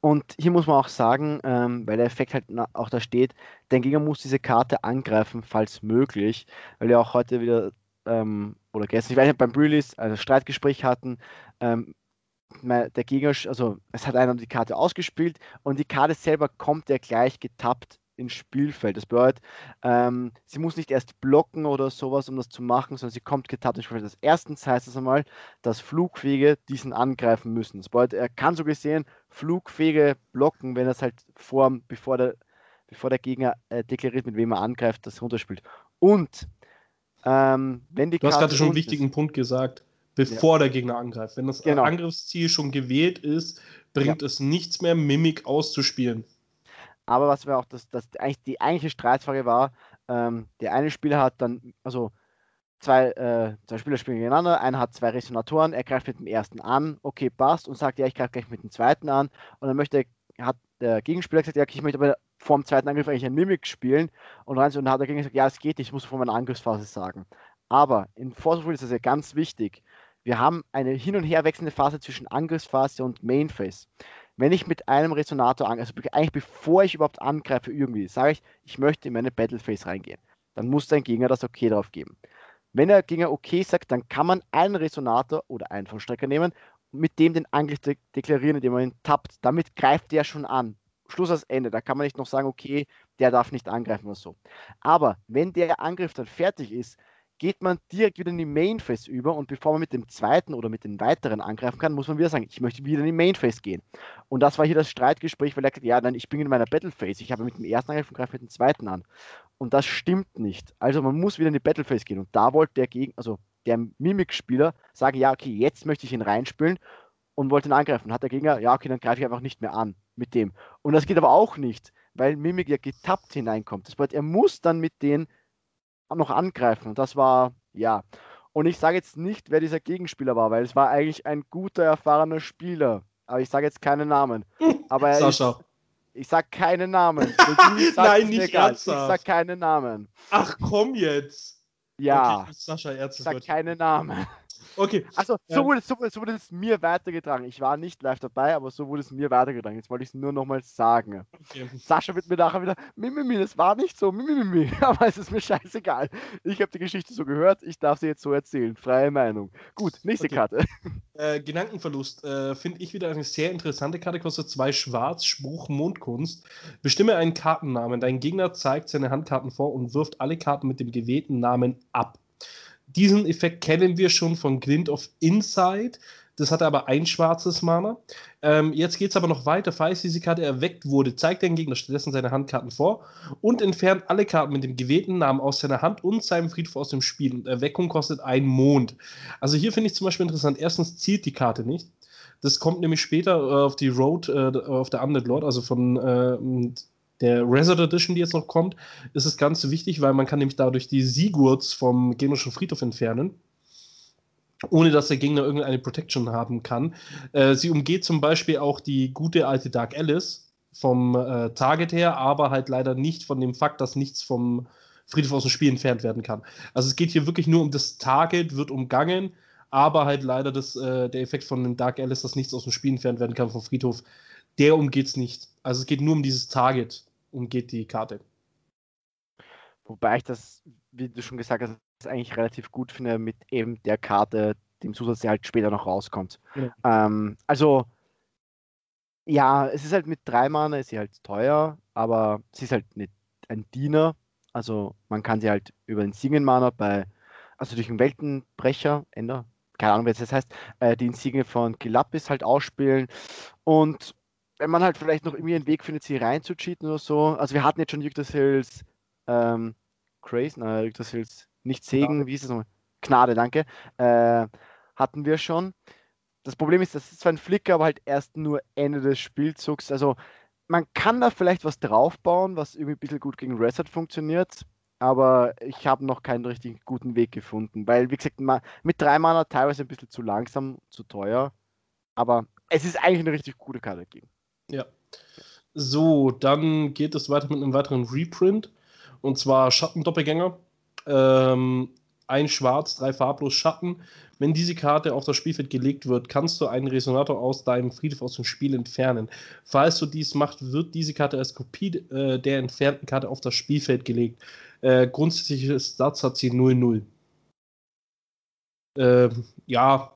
Und hier muss man auch sagen, ähm, weil der Effekt halt auch da steht, dein Gegner muss diese Karte angreifen, falls möglich, weil wir auch heute wieder, ähm, oder gestern, ich weiß nicht, beim Brelis, also Streitgespräch hatten, ähm, der Gegner, also es hat einer die Karte ausgespielt und die Karte selber kommt ja gleich getappt ins Spielfeld. Das bedeutet, ähm, sie muss nicht erst blocken oder sowas, um das zu machen, sondern sie kommt getappt ins Spielfeld. Das erstens heißt das einmal, dass Flugwege diesen angreifen müssen. Das bedeutet, er kann so gesehen Flugwege blocken, wenn er es halt vor, bevor der, bevor der Gegner äh, deklariert, mit wem er angreift, das runterspielt. Und ähm, wenn die Du hast Karte gerade schon einen unten ist- wichtigen Punkt gesagt, bevor der Gegner angreift. Wenn das Genau. Angriffsziel schon gewählt ist, bringt es nichts mehr, Mimik auszuspielen. Aber was wir auch, das, das eigentlich die eigentliche Streitfrage war, ähm, der eine Spieler hat dann, also zwei, äh, zwei Spieler spielen gegeneinander, einer hat zwei Resonatoren, er greift mit dem ersten an, okay, passt, und sagt, ja, ich greife gleich mit dem zweiten an. Und dann möchte, hat der Gegenspieler gesagt, ja, okay, ich möchte aber vor dem zweiten Angriff eigentlich ein Mimik spielen. Und dann, und dann hat der Gegner gesagt, ja, es geht nicht, ich muss vor meiner Angriffsphase sagen. Aber in Force of Will ist das ja ganz wichtig. Wir haben eine hin und her wechselnde Phase zwischen Angriffsphase und Mainphase. Wenn ich mit einem Resonator angreife, also eigentlich bevor ich überhaupt angreife irgendwie, sage ich, ich möchte in meine Battlephase reingehen, dann muss dein Gegner das okay drauf geben. Wenn der Gegner okay sagt, dann kann man einen Resonator oder einen Vollstrecker nehmen mit dem den Angriff de deklarieren, indem man ihn tappt. Damit greift der schon an. Schluss als Ende. Da kann man nicht noch sagen, okay, der darf nicht angreifen oder so. Aber wenn der Angriff dann fertig ist, geht man direkt wieder in die Mainphase über und bevor man mit dem zweiten oder mit den weiteren angreifen kann, muss man wieder sagen, ich möchte wieder in die Mainphase gehen. Und das war hier das Streitgespräch, weil er gesagt ja, nein, ich bin in meiner Battlephase, ich habe mit dem ersten Angriff und greife mit dem zweiten an. Und das stimmt nicht. Also man muss wieder in die Battlephase gehen und da wollte der Gegner, also der Mimik-Spieler sagen, ja, okay, jetzt möchte ich ihn reinspielen und wollte ihn angreifen. Hat der Gegner, ja, okay, dann greife ich einfach nicht mehr an mit dem. Und das geht aber auch nicht, weil Mimik ja getappt hineinkommt. Das bedeutet, er muss dann mit denen noch angreifen. Und das war, ja. Und ich sage jetzt nicht, wer dieser Gegenspieler war, weil es war eigentlich ein guter, erfahrener Spieler. Aber ich sage jetzt keine Namen. [LAUGHS] Aber Sascha. Ist, ich sage keine Namen. [LAUGHS] Nein, nicht ernsthaft. Ich sage keine Namen. Ach komm jetzt. Ja. Okay, Sascha, ich sag keine Namen. Okay. Also, so, ja. wurde, so, so, wurde es mir weitergetragen. Ich war nicht live dabei, aber so wurde es mir weitergetragen. Jetzt wollte ich es nur nochmal sagen. Okay. Sascha wird mir nachher wieder, Mimimi, das war nicht so, Mimimi. [LAUGHS] Aber es ist mir scheißegal. Ich habe die Geschichte so gehört, ich darf sie jetzt so erzählen. Freie Meinung. Gut, nächste okay. Karte. [LAUGHS] Äh, Gedankenverlust äh, finde ich wieder eine sehr interessante Karte. Kostet zwei Schwarz, Spruch, Mondkunst. Bestimme einen Kartennamen. Dein Gegner zeigt seine Handkarten vor und wirft alle Karten mit dem gewählten Namen ab. Diesen Effekt kennen wir schon von Glint of Insight. Das hatte aber ein schwarzes Mana. Ähm, jetzt geht es aber noch weiter. Falls diese Karte erweckt wurde, zeigt der Gegner stattdessen seine Handkarten vor und entfernt alle Karten mit dem gewählten Namen aus seiner Hand und seinem Friedhof aus dem Spiel. Und Erweckung kostet einen Mond. Also hier finde ich zum Beispiel interessant. Erstens zielt die Karte nicht. Das kommt nämlich später äh, auf die Road, äh, auf der Undead Lord, also von äh, der Resident Edition, die jetzt noch kommt, ist es ganz wichtig, weil man kann nämlich dadurch die Sigurds vom gegnerischen Friedhof entfernen, ohne dass der Gegner irgendeine Protection haben kann. Äh, sie umgeht zum Beispiel auch die gute alte Dark Alice vom äh, Target her, aber halt leider nicht von dem Fakt, dass nichts vom Friedhof aus dem Spiel entfernt werden kann. Also es geht hier wirklich nur um das Target, wird umgangen, aber halt leider das, äh, der Effekt von dem Dark Alice, dass nichts aus dem Spiel entfernt werden kann vom Friedhof, der umgeht es nicht. Also es geht nur um dieses Target umgeht die Karte. Wobei ich das, wie du schon gesagt hast, eigentlich relativ gut finde mit eben der Karte, dem Zusatz, der halt später noch rauskommt. Ja. Ähm, also, ja, es ist halt mit drei Mana, ist sie halt teuer, aber sie ist halt nicht ein Diener. Also man kann sie halt über den Singen-Mana bei, also durch einen Weltenbrecher, Ender, keine Ahnung, wie das heißt, äh, die Insigne von Kilapis halt ausspielen. Und wenn man halt vielleicht noch irgendwie einen Weg findet, sie reinzucheaten oder so. Also wir hatten jetzt schon Yggdrasil Hills ähm, Craze, nein, Yggdrasil Hills nicht Segen, Gnade. wie ist es nochmal? Gnade, danke. Äh, hatten wir schon. Das Problem ist, das ist zwar ein Flicker, aber halt erst nur Ende des Spielzugs. Also man kann da vielleicht was draufbauen, was irgendwie ein bisschen gut gegen Reset funktioniert, aber ich habe noch keinen richtig guten Weg gefunden, weil, wie gesagt, mit drei Mana teilweise ein bisschen zu langsam, zu teuer, aber es ist eigentlich eine richtig gute Karte dagegen. Ja. So, dann geht es weiter mit einem weiteren Reprint. Und zwar Schattendoppelgänger. Ähm, ein Schwarz, drei farblos Schatten. Wenn diese Karte auf das Spielfeld gelegt wird, kannst du einen Resonator aus deinem Friedhof aus dem Spiel entfernen. Falls du dies machst, wird diese Karte als Kopie äh, der entfernten Karte auf das Spielfeld gelegt. Äh, grundsätzliches Stats hat sie 0-0. Äh, ja,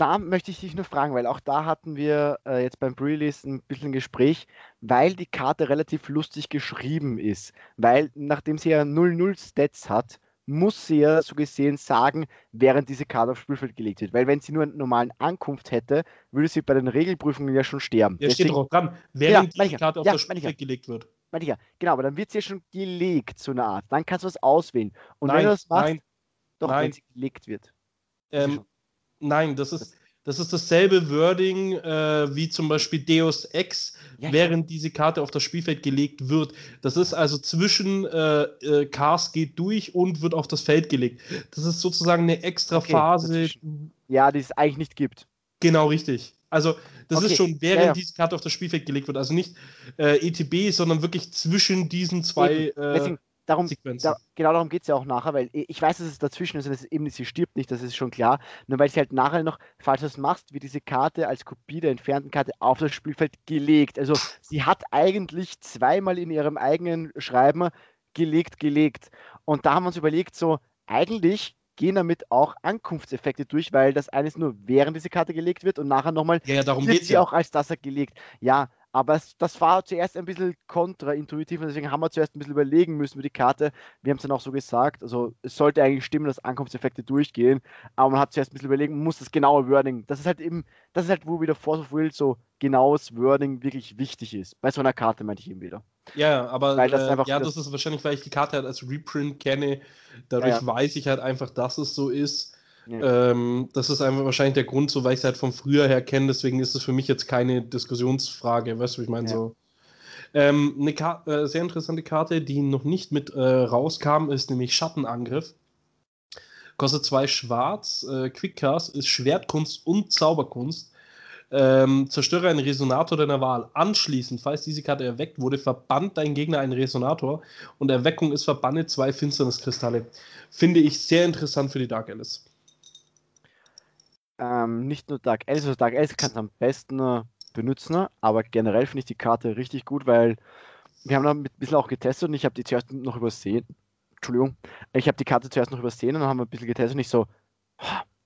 da möchte ich dich nur fragen, weil auch da hatten wir äh, jetzt beim Pre-Release ein bisschen Gespräch, weil die Karte relativ lustig geschrieben ist. Weil nachdem sie ja 0-0 Stats hat, muss sie ja so gesehen sagen, während diese Karte aufs Spielfeld gelegt wird. Weil wenn sie nur einen normalen Ankunft hätte, würde sie bei den Regelprüfungen ja schon sterben. Ja, Deswegen, steht drauf dran, während ja, die Karte auf ja, das Spielfeld gelegt wird. Meine ich ja, genau, aber dann wird sie ja schon gelegt, so eine Art. Dann kannst du was auswählen. Und nein, wenn du das machst, nein, doch, nein. wenn sie gelegt wird. Ähm, Nein, das ist, das ist dasselbe Wording äh, wie zum Beispiel Deus Ex, ja, während ja. diese Karte auf das Spielfeld gelegt wird. Das ist also zwischen äh, äh, Cars geht durch und wird auf das Feld gelegt. Das ist sozusagen eine extra okay, Phase. Ja, die es eigentlich nicht gibt. Genau, richtig. Also, das okay. ist schon während ja, diese Karte auf das Spielfeld gelegt wird. Also nicht äh, ETB, sondern wirklich zwischen diesen zwei. Äh, Deswegen, darum, da, genau darum geht es ja auch nachher, weil ich weiß, dass es dazwischen ist und es eben sie stirbt nicht, das ist schon klar. Nur weil sie halt nachher noch, falls du es machst, wird diese Karte als Kopie der entfernten Karte auf das Spielfeld gelegt. Also sie hat eigentlich zweimal in ihrem eigenen Schreiben gelegt, gelegt. Und da haben wir uns überlegt, so eigentlich gehen damit auch Ankunftseffekte durch, weil das eines nur während diese Karte gelegt wird und nachher nochmal ja, ja, darum wird sie ja. auch als das gelegt. Ja, aber es, das war zuerst ein bisschen kontraintuitiv und deswegen haben wir zuerst ein bisschen überlegen müssen über die Karte. Wir haben es dann auch so gesagt, also es sollte eigentlich stimmen, dass Ankunftseffekte durchgehen, aber man hat zuerst ein bisschen überlegen, man muss das genaue Wording, das ist halt eben, das ist halt, wo wieder Force of Will so genaues Wording wirklich wichtig ist. Bei so einer Karte meinte ich eben wieder. Ja, aber das, äh, ja, das ist wahrscheinlich, weil ich die Karte halt als Reprint kenne, dadurch ja, ja. weiß ich halt einfach, dass es so ist. Ja. Ähm, das ist einfach wahrscheinlich der Grund, so weil ich es halt von früher her kenne, deswegen ist es für mich jetzt keine Diskussionsfrage, weißt du, ich meine? Ja. So. Ähm, eine Ka äh, sehr interessante Karte, die noch nicht mit äh, rauskam, ist nämlich Schattenangriff. Kostet zwei Schwarz, äh, Quickcast, ist Schwertkunst und Zauberkunst. Ähm, zerstöre einen Resonator deiner Wahl. Anschließend, falls diese Karte erweckt wurde, verbannt dein Gegner einen Resonator und Erweckung ist verbanne zwei Finsterniskristalle. Finde ich sehr interessant für die Dark Alice ähm, nicht nur Dark Alice, also Dark Alice kann es am besten äh, benutzen, aber generell finde ich die Karte richtig gut, weil wir haben da ein bisschen auch getestet und ich habe die zuerst noch übersehen. Entschuldigung, ich habe die Karte zuerst noch übersehen und dann haben wir ein bisschen getestet und ich so,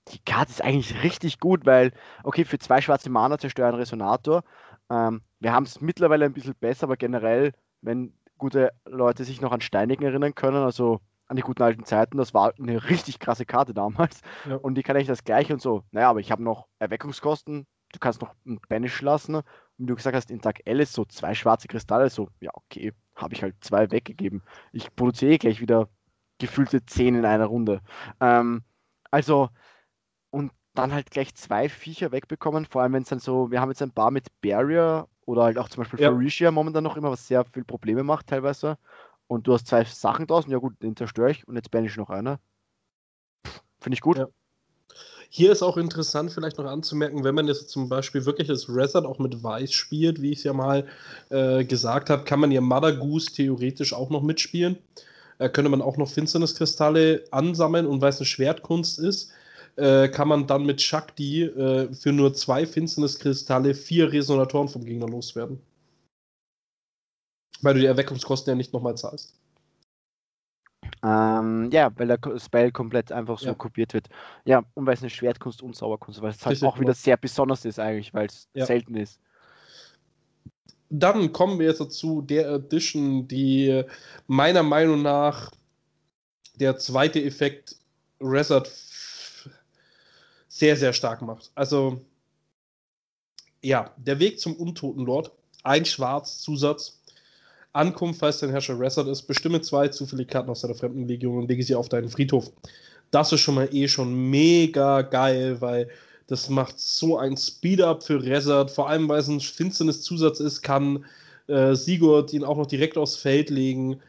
die Karte ist eigentlich richtig gut, weil, okay, für zwei schwarze Mana zerstören Resonator. Ähm, wir haben es mittlerweile ein bisschen besser, aber generell, wenn gute Leute sich noch an Steinigen erinnern können, also an die guten alten Zeiten. Das war eine richtig krasse Karte damals. Ja. Und die kann eigentlich das gleiche und so. Naja, aber ich habe noch Erweckungskosten. Du kannst noch ein Banish lassen. Und wie du gesagt hast, in Tag L ist so zwei schwarze Kristalle. So, ja, okay, habe ich halt zwei weggegeben. Ich produziere gleich wieder gefühlte zehn in einer Runde. Ähm, also, und dann halt gleich zwei Viecher wegbekommen. Vor allem, wenn es dann so, wir haben jetzt ein paar mit Barrier oder halt auch zum Beispiel ja. Faricia momentan noch immer, was sehr viel Probleme macht teilweise und du hast zwei Sachen draußen, ja gut, den zerstöre ich und jetzt bin ich noch einer. Finde ich gut. Ja. Hier ist auch interessant, vielleicht noch anzumerken, wenn man jetzt zum Beispiel wirklich das Resort auch mit Weiß spielt, wie ich es ja mal äh, gesagt habe, kann man ja Mother Goose theoretisch auch noch mitspielen. Äh, könnte man auch noch Finsterniskristalle ansammeln und weil es eine Schwertkunst ist, äh, kann man dann mit Shakti äh, für nur zwei Finsterniskristalle vier Resonatoren vom Gegner loswerden. Weil du die Erweckungskosten ja nicht nochmal zahlst. Ähm, ja, weil der Spell komplett einfach so ja. kopiert wird. Ja, und weil es eine Schwertkunst und Zauberkunst, weil es halt auch wieder sehr besonders ist eigentlich, weil es ja. selten ist. Dann kommen wir jetzt zu der Edition, die meiner Meinung nach der zweite Effekt Resort sehr, sehr stark macht. Also, ja, der Weg zum Untotenlord, ein Schwarz Zusatz, Ankunft, falls dein Herrscher Resort ist, bestimme zwei zufällige Karten aus deiner Fremdenlegion und lege sie auf deinen Friedhof. Das ist schon mal eh schon mega geil, weil das macht so ein Speed-Up für Resort, vor allem weil es ein finsternes Zusatz ist, kann äh, Sigurd ihn auch noch direkt aufs Feld legen.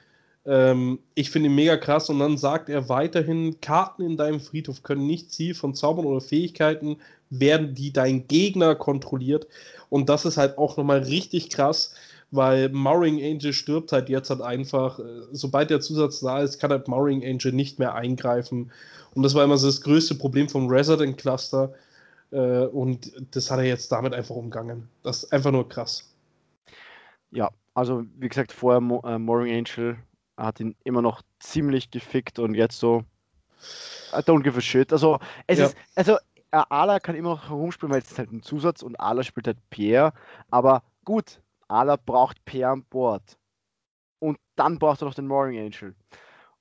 Ähm, ich finde ihn mega krass und dann sagt er weiterhin, Karten in deinem Friedhof können nicht Ziel von Zaubern oder Fähigkeiten werden, die dein Gegner kontrolliert. Und das ist halt auch nochmal richtig krass, weil Mowring Angel stirbt halt jetzt halt einfach, äh, sobald der Zusatz da ist, kann halt Mowring Angel nicht mehr eingreifen. Und das war immer so das größte Problem vom Resident Cluster. Äh, und das hat er jetzt damit einfach umgangen. Das ist einfach nur krass. Ja, also wie gesagt, vorher Mo äh, Mowring Angel hat ihn immer noch ziemlich gefickt und jetzt so I don't give a shit. Also es ja. ist, also Ala kann immer noch herumspielen, weil es ist halt ein Zusatz und Ala spielt halt Pierre. Aber gut, Ala braucht Peer an Bord. Und dann braucht er noch den Mooring Angel.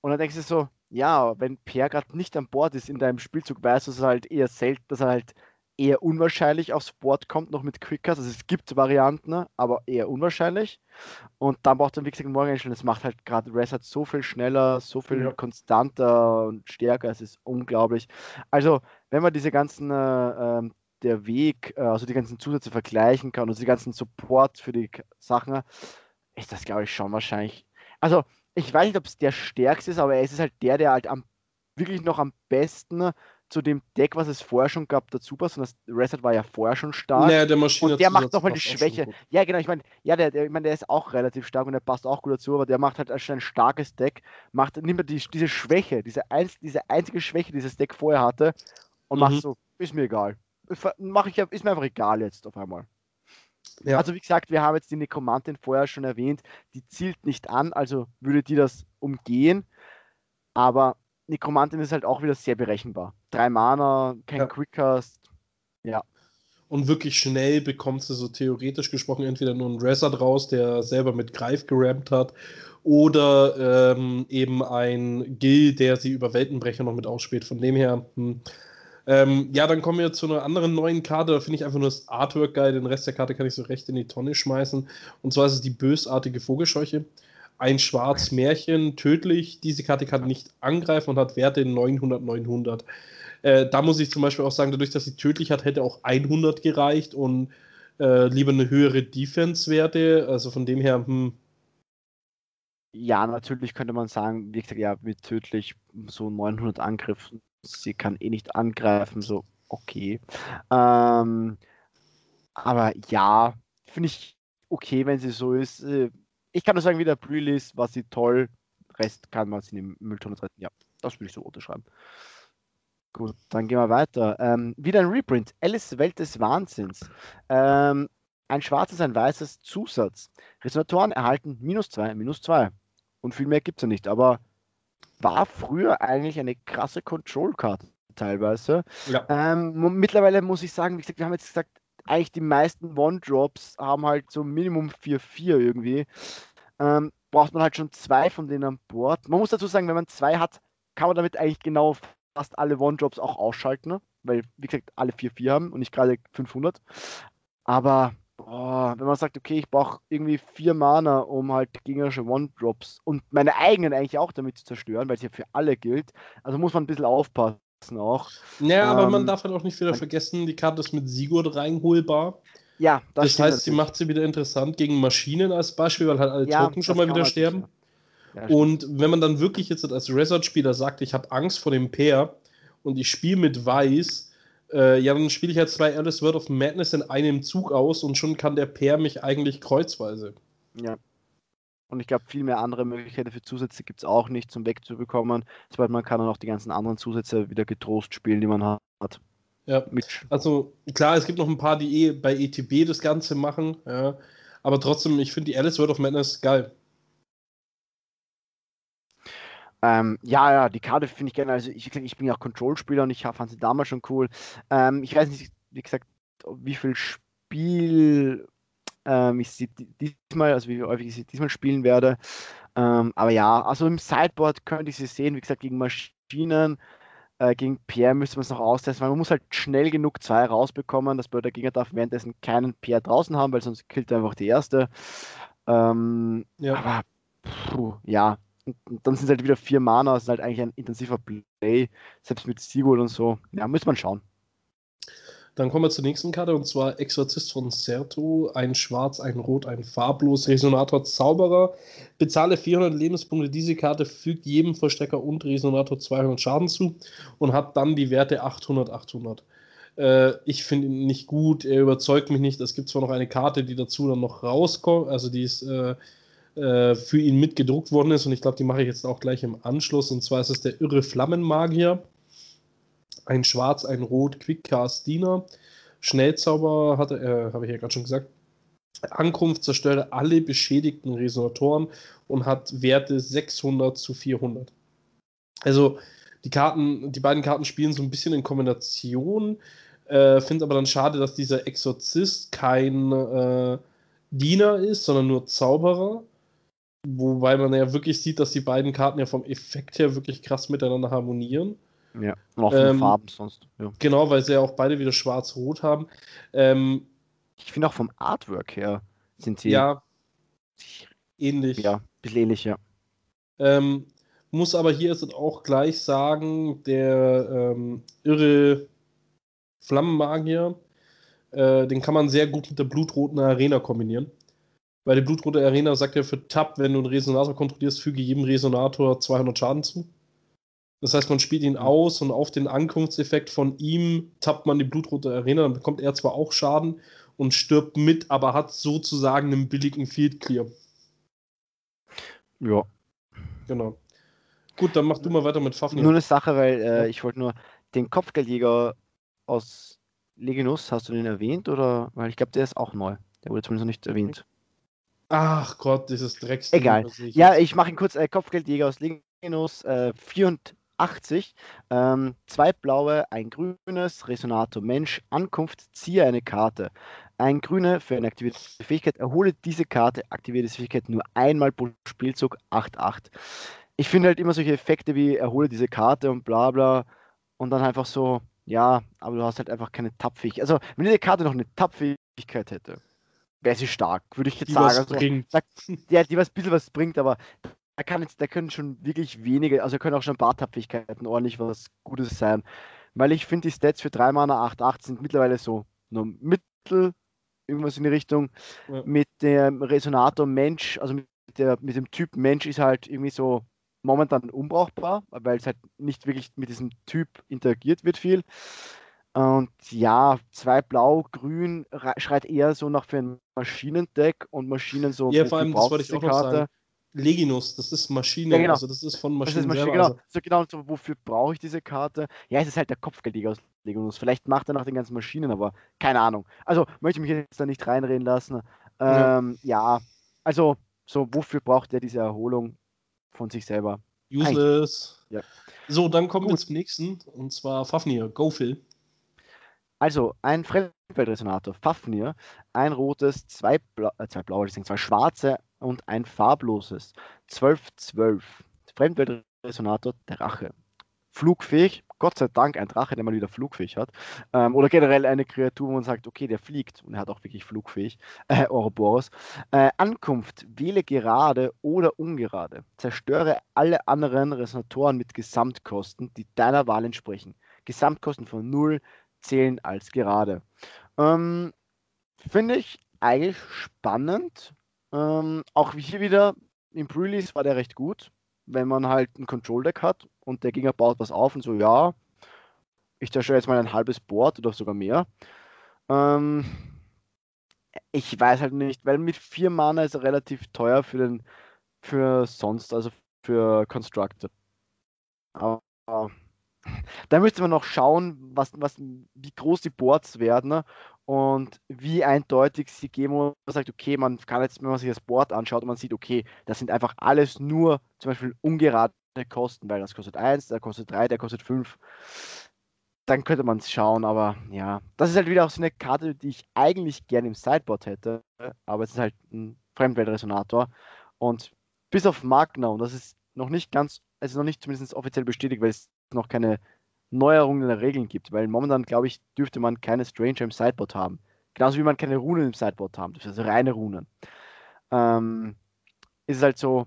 Und dann denkst du so, ja, wenn Peer gerade nicht an Bord ist in deinem Spielzug, weißt du, dass er halt eher selten, dass er halt eher unwahrscheinlich aufs Board kommt, noch mit Quickers. Also es gibt Varianten, aber eher unwahrscheinlich. Und dann braucht er, wie gesagt, Morgan Angel. Das macht halt gerade Reset so viel schneller, so viel ja. konstanter und stärker. Es ist unglaublich. Also, wenn man diese ganzen äh, ähm, der Weg, äh, also die ganzen Zusätze vergleichen kann und die ganzen Support für die Sachen, ist das, glaube ich, schon wahrscheinlich. Also, ich weiß nicht, ob es der stärkste ist, aber es ist halt der, der halt am, wirklich noch am besten zu dem Deck, was es vorher schon gab, dazu passt. Und das Reset war ja vorher schon stark. Naja, der Maschine und der macht nochmal die Schwäche. Ja, genau, ich meine, ja, der, der, ich mein, der ist auch relativ stark und der passt auch gut dazu, aber der macht halt schon ein starkes Deck, macht, nimmt er die, diese Schwäche, diese, einz, diese einzige Schwäche, die dieses Deck vorher hatte, und mhm. macht so, ist mir egal. Mach ich, ist mir einfach egal jetzt auf einmal. Ja. Also wie gesagt, wir haben jetzt die Nekromantin vorher schon erwähnt, die zielt nicht an, also würde die das umgehen, aber Nekromantin ist halt auch wieder sehr berechenbar. Drei Mana, kein ja. Quickcast, ja. Und wirklich schnell bekommst du so theoretisch gesprochen entweder nur einen Resort raus, der selber mit Greif gerampt hat, oder ähm, eben ein Gil, der sie über Weltenbrecher noch mit ausspielt. Von dem her, hm, ähm, ja, dann kommen wir zu einer anderen neuen Karte. Da finde ich einfach nur das Artwork geil. Den Rest der Karte kann ich so recht in die Tonne schmeißen. Und zwar ist es die bösartige Vogelscheuche. Ein schwarz Märchen, tödlich. Diese Karte kann nicht angreifen und hat Werte 900, 900. Äh, da muss ich zum Beispiel auch sagen, dadurch, dass sie tödlich hat, hätte auch 100 gereicht und äh, lieber eine höhere Defense-Werte. Also von dem her, hm, ja, natürlich könnte man sagen, wie gesagt, ja, mit tödlich so 900 Angriffen sie kann eh nicht angreifen, so okay. Ähm, aber ja, finde ich okay, wenn sie so ist. Äh, ich kann nur sagen, wie der Brühl ist, war sie toll. Rest kann man sie in den Mülltonne treten. Ja, das würde ich so unterschreiben. Gut, dann gehen wir weiter. Ähm, wieder ein Reprint. Alice Welt des Wahnsinns. Ähm, ein schwarzes, ein weißes Zusatz. Resonatoren erhalten minus 2, minus 2. Und viel mehr gibt es ja nicht. Aber war früher eigentlich eine krasse Control-Karte teilweise. Ja. Ähm, mittlerweile muss ich sagen, wie gesagt, wir haben jetzt gesagt, eigentlich die meisten One-Drops haben halt so Minimum 4-4 irgendwie. Ähm, braucht man halt schon zwei von denen an Bord. Man muss dazu sagen, wenn man zwei hat, kann man damit eigentlich genau fast alle One-Drops auch ausschalten, ne? weil, wie gesagt, alle 4-4 haben und nicht gerade 500. Aber Oh, wenn man sagt, okay, ich brauche irgendwie vier Mana, um halt gegnerische One-Drops und meine eigenen eigentlich auch damit zu zerstören, weil es ja für alle gilt. Also muss man ein bisschen aufpassen auch. Ja, ähm, aber man ähm, darf halt auch nicht wieder vergessen, die Karte ist mit Sigurd reinholbar. Ja, das, das heißt, sie macht sie wieder interessant gegen Maschinen als Beispiel, weil halt alle ja, Token schon mal wieder sterben. Ja, und wenn man dann wirklich jetzt als Resort-Spieler sagt, ich habe Angst vor dem Pair und ich spiele mit Weiß, äh, ja, dann spiele ich halt zwei Alice World of Madness in einem Zug aus und schon kann der Pair mich eigentlich kreuzweise. Ja. Und ich glaube, viel mehr andere Möglichkeiten für Zusätze gibt es auch nicht zum wegzubekommen. Sobald man kann dann auch die ganzen anderen Zusätze wieder getrost spielen, die man hat. Ja, also klar, es gibt noch ein paar, die eh bei ETB das Ganze machen, ja. Aber trotzdem, ich finde die Alice World of Madness geil. Ähm, ja, ja, die Karte finde ich gerne. Also ich, ich bin ja auch Control-Spieler und ich fand sie damals schon cool. Ähm, ich weiß nicht, wie gesagt, wie viel Spiel ähm, ich sie diesmal, also wie häufig ich sie diesmal spielen werde. Ähm, aber ja, also im Sideboard könnte ich sie sehen, wie gesagt, gegen Maschinen. Äh, gegen Pierre müsste man es noch austesten, weil man muss halt schnell genug zwei rausbekommen, dass der Gegner darf währenddessen keinen Pierre draußen haben, weil sonst killt er einfach die erste. Ähm, ja. Aber puh, ja, und, dann sind es halt wieder vier Mana, ist halt eigentlich ein intensiver Play, selbst mit Sigurd und so. Ja, muss man schauen. Dann kommen wir zur nächsten Karte und zwar Exorzist von Certo. Ein Schwarz, ein Rot, ein Farblos, Resonator Zauberer. Bezahle 400 Lebenspunkte. Diese Karte fügt jedem Verstecker und Resonator 200 Schaden zu und hat dann die Werte 800, 800. Äh, ich finde ihn nicht gut, er überzeugt mich nicht. Es gibt zwar noch eine Karte, die dazu dann noch rauskommt, also die ist. Äh, äh, für ihn mitgedruckt worden ist. Und ich glaube, die mache ich jetzt auch gleich im Anschluss. Und zwar ist es der irre Flammenmagier. Ein Schwarz, ein Rot, Quickcast Diener. Schnellzauber hatte, äh, habe ich ja gerade schon gesagt. Ankunft zerstöre alle beschädigten Resonatoren und hat Werte 600 zu 400. Also die Karten, die beiden Karten spielen so ein bisschen in Kombination. Äh, Finde aber dann schade, dass dieser Exorzist kein äh, Diener ist, sondern nur Zauberer. Wobei man ja wirklich sieht, dass die beiden Karten ja vom Effekt her wirklich krass miteinander harmonieren. Ja, und auch von ähm, Farben sonst. Ja. Genau, weil sie ja auch beide wieder schwarz-rot haben. Ähm, ich finde auch vom Artwork her sind sie. Ja, ähnlich. Ja, ein bisschen ähnlich, ja. Ähm, muss aber hier jetzt auch gleich sagen, der ähm, irre Flammenmagier, äh, den kann man sehr gut mit der blutroten Arena kombinieren. Weil die blutrote Arena sagt ja für Tab, wenn du einen Resonator kontrollierst, füge jedem Resonator 200 Schaden zu. Das heißt, man spielt ihn aus und auf den Ankunftseffekt von ihm tappt man die blutrote Arena, dann bekommt er zwar auch Schaden und stirbt mit, aber hat sozusagen einen billigen Field Clear. Ja. Genau. Gut, dann mach du mal weiter mit Fafnir. Nur eine Sache, weil äh, ich wollte nur den Kopfgeldjäger aus Leginus, hast du den erwähnt oder? Weil ich glaube, der ist auch neu. Der wurde zumindest noch nicht erwähnt. Ach Gott, dieses Drecks. Egal. Ja, ich mache ihn kurz. Äh, Kopfgeldjäger aus Leginus, äh, 84. Ähm, zwei blaue, ein grünes, Resonator Mensch, Ankunft, ziehe eine Karte. Ein grüne für eine aktivierte Fähigkeit, erhole diese Karte, aktivierte Fähigkeit nur einmal pro Spielzug, 8-8. Ich finde halt immer solche Effekte wie erhole diese Karte und bla bla und dann einfach so, ja, aber du hast halt einfach keine Tappfähigkeit. Also, wenn diese Karte noch eine Tappfähigkeit hätte, wäre sie stark, würde ich jetzt die sagen. was Also, bringt. ja, die was ein bisschen was bringt, aber da kann jetzt, da können schon wirklich wenige, also da können auch schon ein paar Tapfähigkeiten ordentlich was Gutes sein. Weil ich finde, die Stats für 3 Mana 8-8 sind mittlerweile so nur Mittel, irgendwas in die Richtung. Ja. Mit dem Resonator Mensch, also mit, der, mit dem Typ Mensch ist halt irgendwie so momentan unbrauchbar, weil es halt nicht wirklich mit diesem Typ interagiert wird viel. Und ja, zwei Blau, Grün rei- schreit eher so nach für ein Maschinendeck und Maschinen so. Ja, vor allem, das wollte ich diese auch noch sagen. Leginus, das ist Maschine, Ja, genau. also das ist von Das ist Maschinen Maschine, genau. Also, So genau, so, wofür brauche ich diese Karte? Ja, es ist halt der Kopfgeldjäger aus Legonus. Vielleicht macht er nach den ganzen Maschinen, aber keine Ahnung. Also möchte ich mich jetzt da nicht reinreden lassen. Ja. Ähm, ja. also so, wofür braucht er diese Erholung von sich selber? useless. Ja. So, dann kommen wir Gut. zum nächsten, und zwar Fafnir. Go, Phil. Also ein Fremdweltresonator, Fafnir, ein rotes, zwei, Bla äh, zwei blaue, zwei schwarze und ein farbloses. 12-12. Fremdweltresonator, der Rache. Flugfähig, Gott sei Dank ein Drache, der mal wieder flugfähig hat. Ähm, oder generell eine Kreatur, wo man sagt, okay, der fliegt und er hat auch wirklich flugfähig. Äh, Ouroboros. Äh, Ankunft, wähle gerade oder ungerade. Zerstöre alle anderen Resonatoren mit Gesamtkosten, die deiner Wahl entsprechen. Gesamtkosten von 0 zählen als gerade. Ähm, Finde ich eigentlich spannend. Ähm, auch hier wieder im Pre-Release war der recht gut, wenn man halt ein Control-Deck hat und der Gegner baut was auf und so, ja, ich zerstöre jetzt mal ein halbes Board oder sogar mehr. Ähm, ich weiß halt nicht, weil mit vier Mana ist er relativ teuer für den für sonst, also für Constructed. Aber [LAUGHS] da müsste man noch schauen, was, was, wie groß die Boards werden ne? und wie eindeutig sie man sagt, okay, man kann jetzt, wenn man sich das Board anschaut und man sieht, okay, das sind einfach alles nur zum Beispiel ungerade Kosten, weil das kostet 1, der kostet 3, der kostet 5. Dann könnte man es schauen, aber ja, das ist halt wieder auch so eine Karte, die ich eigentlich gerne im Sideboard hätte, aber es ist halt ein Fremdweltresonator und bis auf Magna, und das ist noch nicht ganz, also noch nicht zumindest offiziell bestätigt, weil es noch keine Neuerungen in den Regeln gibt, weil momentan, glaube ich, dürfte man keine Stranger im Sideboard haben. Genauso wie man keine Runen im Sideboard haben dürfte, also reine Runen. Ähm, ist halt so,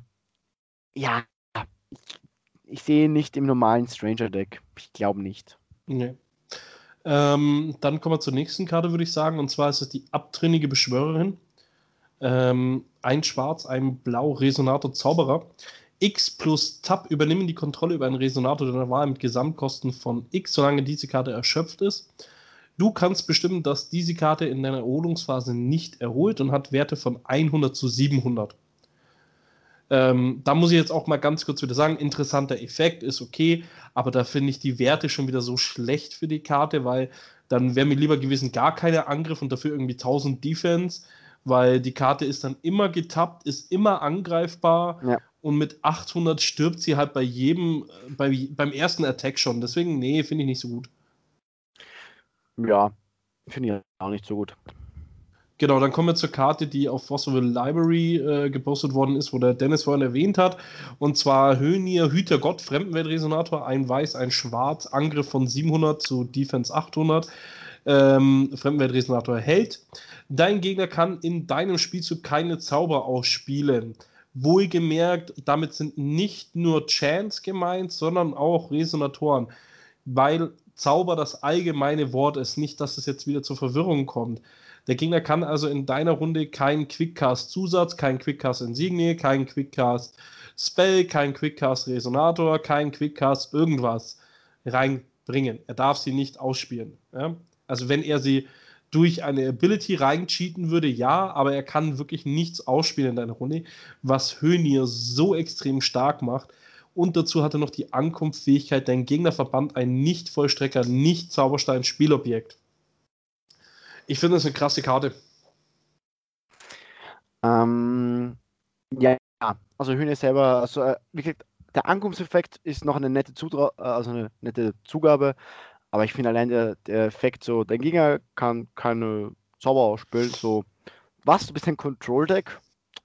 ja, ich, ich sehe nicht im normalen Stranger-Deck. Ich glaube nicht. Nee. Ähm, dann kommen wir zur nächsten Karte, würde ich sagen. Und zwar ist es die abtrünnige Beschwörerin. Ähm, ein Schwarz, ein Blau, Resonator, Zauberer. X plus Tab übernehmen die Kontrolle über einen Resonator deiner Wahl mit Gesamtkosten von X, solange diese Karte erschöpft ist. Du kannst bestimmen, dass diese Karte in deiner Erholungsphase nicht erholt und hat Werte von 100 zu 700. Ähm, da muss ich jetzt auch mal ganz kurz wieder sagen, interessanter Effekt ist okay, aber da finde ich die Werte schon wieder so schlecht für die Karte, weil dann wäre mir lieber gewesen gar keiner Angriff und dafür irgendwie 1000 Defense, weil die Karte ist dann immer getappt, ist immer angreifbar Ja. Und mit 800 stirbt sie halt bei jedem, äh, bei, beim ersten Attack schon. Deswegen, nee, finde ich nicht so gut. Ja, finde ich auch nicht so gut. Genau, dann kommen wir zur Karte, die auf Fossil Library äh, gepostet worden ist, wo der Dennis vorhin erwähnt hat. Und zwar Hönir, Hüter Gott, Fremdenweltresonator, ein Weiß, ein Schwarz, Angriff von 700 zu Defense 800. Ähm, Fremdenweltresonator hält. Dein Gegner kann in deinem Spielzug keine Zauber ausspielen. Wohlgemerkt, damit sind nicht nur Chants gemeint, sondern auch Resonatoren. Weil Zauber das allgemeine Wort ist, nicht, dass es jetzt wieder zur Verwirrung kommt. Der Gegner kann also in deiner Runde keinen Quickcast-Zusatz, keinen Quickcast-Insignie, keinen Quickcast-Spell, keinen Quickcast-Resonator, keinen Quickcast irgendwas reinbringen. Er darf sie nicht ausspielen. Ja? Also wenn er sie durch eine Ability reincheaten würde, ja, aber er kann wirklich nichts ausspielen in deiner Runde, was Hönir so extrem stark macht. Und dazu hat er noch die Ankunftsfähigkeit, dein Gegner verbannt ein Nicht-Vollstrecker, Nicht-Zauberstein-Spielobjekt. Ich finde das eine krasse Karte. Ähm, ja, also Hühner selber, also äh, wie gesagt, der Ankunftseffekt ist noch eine nette Zutra äh, also eine nette Zugabe, aber ich finde allein der, der Effekt so, dein Gegner kann keine Zauber ausspielen, so, was, du bist ein Control-Deck?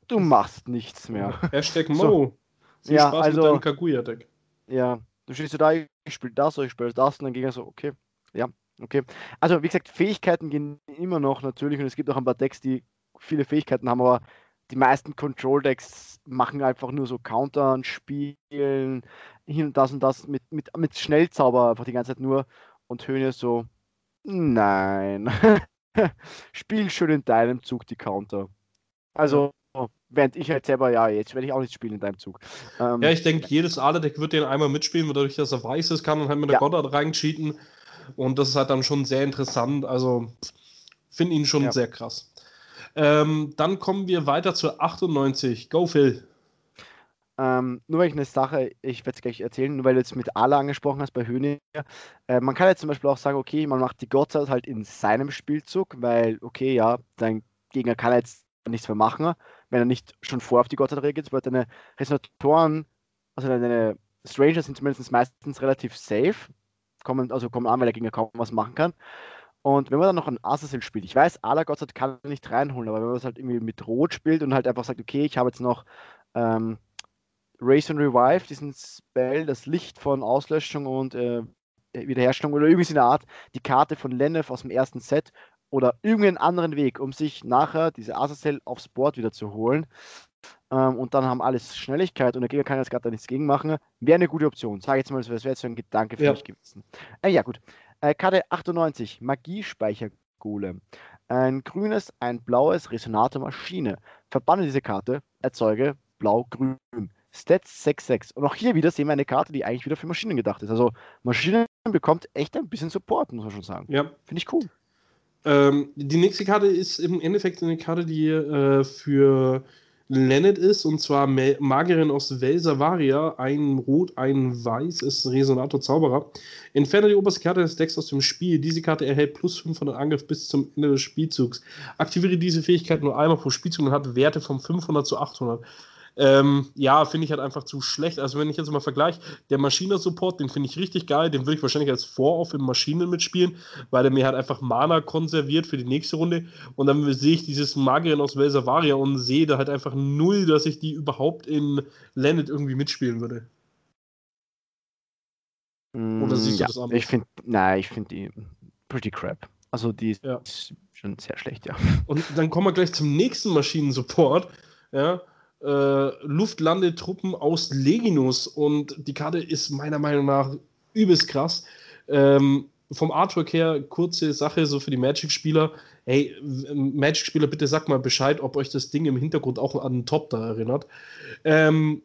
Du machst nichts mehr. [LAUGHS] Hashtag Mo. So. ja, Spaß also, Kaguya-Deck. Ja, du stehst so da, ich spiele das, ich spiele das, und dann Gegner so, okay, ja, Okay. Also wie gesagt, Fähigkeiten gehen immer noch natürlich und es gibt auch ein paar Decks, die viele Fähigkeiten haben, aber die meisten Control-Decks machen einfach nur so Countern, spielen, hin und das und das mit, mit, mit Schnellzauber einfach die ganze Zeit nur und Höhne so, nein. [LAUGHS] Spiel schön in deinem Zug die Counter. Also, während ich halt selber, ja, jetzt werde ich auch nicht spielen in deinem Zug. Ähm, ja, ich denke, jedes Adedeck wird den einmal mitspielen, dadurch, dass er weiß ist, kann und halt mit der ja. Goddard reincheaten. Und das ist halt dann schon sehr interessant. Also finde ihn schon ja. sehr krass. Ähm, dann kommen wir weiter zur 98. Go, Phil. Ähm, nur weil ich eine Sache, ich werde es gleich erzählen, nur weil du jetzt mit Ala angesprochen hast bei Höhne. Äh, man kann jetzt zum Beispiel auch sagen, okay, man macht die Gottzeit halt in seinem Spielzug, weil, okay, ja, dein Gegner kann jetzt nichts mehr machen, wenn er nicht schon vor auf die Gottzeit reagiert, weil deine Resonatoren, also deine Stranger sind zumindest meistens relativ safe kommen, also kommen an, weil der Gegner kaum was machen kann. Und wenn man dann noch ein Assassin spielt, ich weiß, Ala Gott kann nicht reinholen, aber wenn man es halt irgendwie mit Rot spielt und halt einfach sagt, okay, ich habe jetzt noch ähm, Race and Revive, diesen Spell, das Licht von Auslöschung und äh, Wiederherstellung oder irgendwie in der Art, die Karte von Lenneth aus dem ersten Set oder irgendeinen anderen Weg, um sich nachher diese Azazel aufs Board wieder zu holen, ähm, und dann haben alles Schnelligkeit und der Gegner kann jetzt gerade nichts gegen machen, wäre eine gute Option. Sage jetzt mal, das wäre jetzt so ein Gedanke für ja. mich gewesen. Äh, ja, gut. Äh, Karte 98, Magiespeichergolem. Ein grünes, ein blaues Resonator Maschine. Verbanne diese Karte, erzeuge blau-grün. Stats 6-6. Und auch hier wieder sehen wir eine Karte, die eigentlich wieder für Maschinen gedacht ist. Also Maschinen bekommt echt ein bisschen Support, muss man schon sagen. Ja. Finde ich cool. Ähm, die nächste Karte ist im Endeffekt eine Karte, die äh, für Leonard ist, und zwar Magierin aus Velsavaria, ein Rot, ein Weiß, ist Resonator Zauberer. Entferne die oberste Karte des Decks aus dem Spiel. Diese Karte erhält plus 500 Angriff bis zum Ende des Spielzugs. Aktiviere diese Fähigkeit nur einmal pro Spielzug und hat Werte von 500 zu 800. Ähm, ja, finde ich halt einfach zu schlecht. Also, wenn ich jetzt mal vergleiche, der Maschiner-Support, den finde ich richtig geil. Den würde ich wahrscheinlich als Vor-Off in Maschinen mitspielen, weil der mir halt einfach Mana konserviert für die nächste Runde. Und dann sehe ich dieses Magierin aus Velsavaria und sehe da halt einfach null, dass ich die überhaupt in Landed irgendwie mitspielen würde. Oder siehst ja, du das anders? Ich finde, nein, ich finde die pretty crap. Also die ja. ist schon sehr schlecht, ja. Und dann kommen wir gleich zum nächsten Maschinensupport. Ja, äh, Luftlandetruppen aus Leginus und die Karte ist meiner Meinung nach übelst krass. Ähm, vom Artwork her, kurze Sache, so für die Magic-Spieler. Hey, Magic-Spieler, bitte sagt mal Bescheid, ob euch das Ding im Hintergrund auch an den Top da erinnert. Ähm,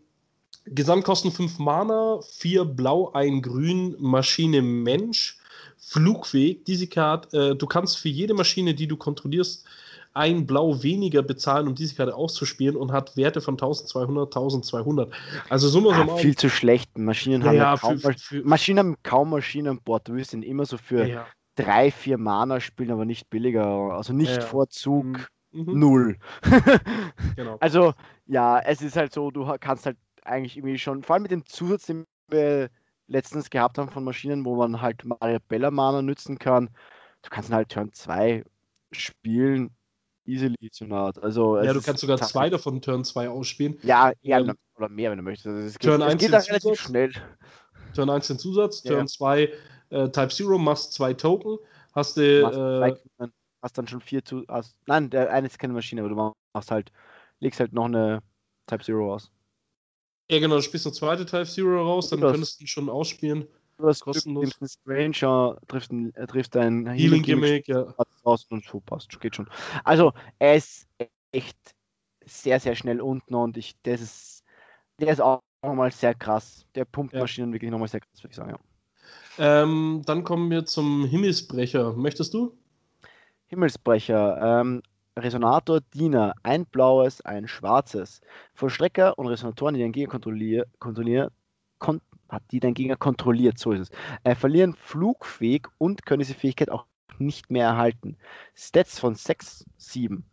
Gesamtkosten 5 Mana, 4 Blau, 1 Grün, Maschine Mensch, flugfähig. Diese Karte, äh, du kannst für jede Maschine, die du kontrollierst, ein Blau weniger bezahlen, um diese Karte auszuspielen und hat Werte von 1200, 1200. Also so ah, Viel zu schlecht. Maschinen haben, ja, kaum, für, für, Maschinen haben kaum Maschinen an Bord. Du wirst ihn immer so für ja. drei, vier Mana spielen, aber nicht billiger. Also nicht ja, Vorzug mhm. mhm. null. [LAUGHS] genau. Also ja, es ist halt so, du kannst halt eigentlich irgendwie schon, vor allem mit dem Zusatz, den wir letztens gehabt haben von Maschinen, wo man halt Bella Mana nützen kann, du kannst halt Turn 2 spielen easily zu Naht. Also, ja, du kannst sogar zwei davon Turn 2 ausspielen. Ja, ja ähm, oder mehr, wenn du möchtest. Also es Turn geht, 1 geht da relativ Zusatz, schnell. Turn 1 den Zusatz, ja. Turn 2 äh, Type Zero, machst zwei Token, hast du. Äh, hast dann schon vier zu. Hast, nein, der eine ist keine Maschine, aber du machst halt, legst halt noch eine Type Zero aus. Ja, genau, du spielst eine zweite Type Zero raus, dann das. könntest du ihn schon ausspielen. Du hast Kostenlos. Glück, Stranger, triffst, ein, äh, triffst ein Healing Gimmick, ja. und so passt, geht schon. Also, er ist echt sehr, sehr schnell unten und ich, das ist, der ist auch nochmal sehr krass. Der pumpt Ja. Maschinen wirklich nochmal sehr krass, würde ich sagen, ja. Ähm, dann kommen wir zum Himmelsbrecher. Möchtest du? Himmelsbrecher, ähm, Resonator, Diener, ein blaues, ein schwarzes. Vollstrecker und Resonatoren, die den Gegner kontrollieren, kontrollieren, kon hat die den Gegner kontrolliert, so ist es. Äh, verlieren flugfähig und können diese Fähigkeit auch nicht mehr erhalten. Stats von 6, 7.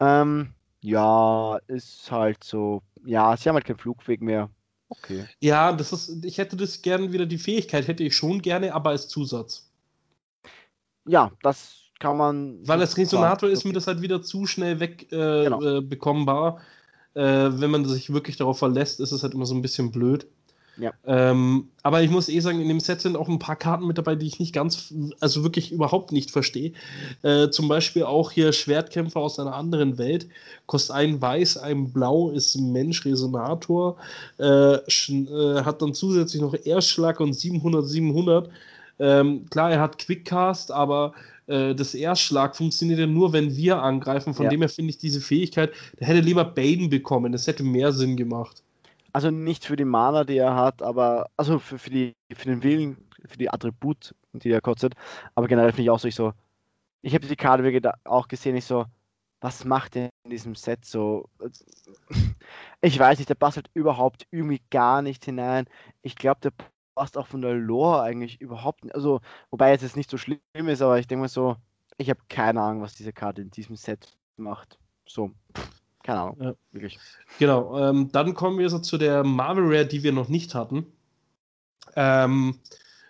Ähm, ja, ist halt so. Ja, sie haben halt keinen Flugweg mehr. Okay. Ja, das ist, ich hätte das gern wieder, die Fähigkeit hätte ich schon gerne, aber als Zusatz. Ja, das kann man. Weil als Resonator ist okay. mir das halt wieder zu schnell weg äh, Genau. äh. Äh, wenn man sich wirklich darauf verlässt, ist es halt immer so ein bisschen blöd. Ja. Ähm, aber ich muss eh sagen, in dem Set sind auch ein paar Karten mit dabei, die ich nicht ganz, also wirklich überhaupt nicht verstehe. Äh, zum Beispiel auch hier Schwertkämpfer aus einer anderen Welt. Kostet ein Weiß, ein Blau, ist ein Mensch Resonator. Äh, äh, hat dann zusätzlich noch Erstschlag und 700, 700. Ähm, klar, er hat Quickcast, aber äh, das Erstschlag funktioniert ja nur, wenn wir angreifen. Von Ja. dem her finde ich diese Fähigkeit, der hätte lieber Baden bekommen. Das hätte mehr Sinn gemacht. Also nicht für die Mana, die er hat, aber also für, für, die, für den Willen, für die Attribut, die er kostet. Aber generell finde ich auch so, ich so, ich habe die Karte wirklich auch gesehen, ich so, was macht er in diesem Set so? [LAUGHS] Ich weiß nicht, der passt halt überhaupt irgendwie gar nicht hinein. Ich glaube, der passt auch von der Lore eigentlich überhaupt nicht. Also, wobei jetzt es nicht so schlimm ist, aber ich denke mal so, ich habe keine Ahnung, was diese Karte in diesem Set macht. So, pff, keine Ahnung, Ja. wirklich. Genau, ähm, dann kommen wir so zu der Marvel Rare, die wir noch nicht hatten. Ähm,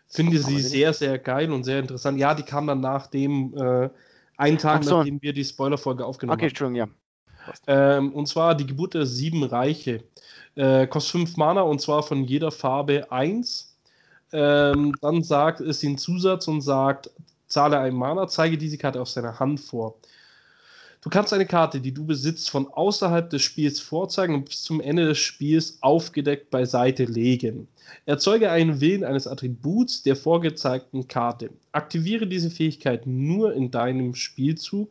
finde sie sehr, sehr geil und sehr interessant. Ja, die kam dann nach dem, äh, einen Tag so. nachdem wir die Spoilerfolge aufgenommen Okay, haben. Entschuldigung, ja. Ähm, und zwar die Geburt der sieben Reiche. Äh, kostet 5 Mana und zwar von jeder Farbe 1. Ähm, dann sagt es den Zusatz und sagt, zahle ein Mana, zeige diese Karte auf seiner Hand vor. Du kannst eine Karte, die du besitzt, von außerhalb des Spiels vorzeigen und bis zum Ende des Spiels aufgedeckt beiseite legen. Erzeuge einen Willen eines Attributs der vorgezeigten Karte. Aktiviere diese Fähigkeit nur in deinem Spielzug.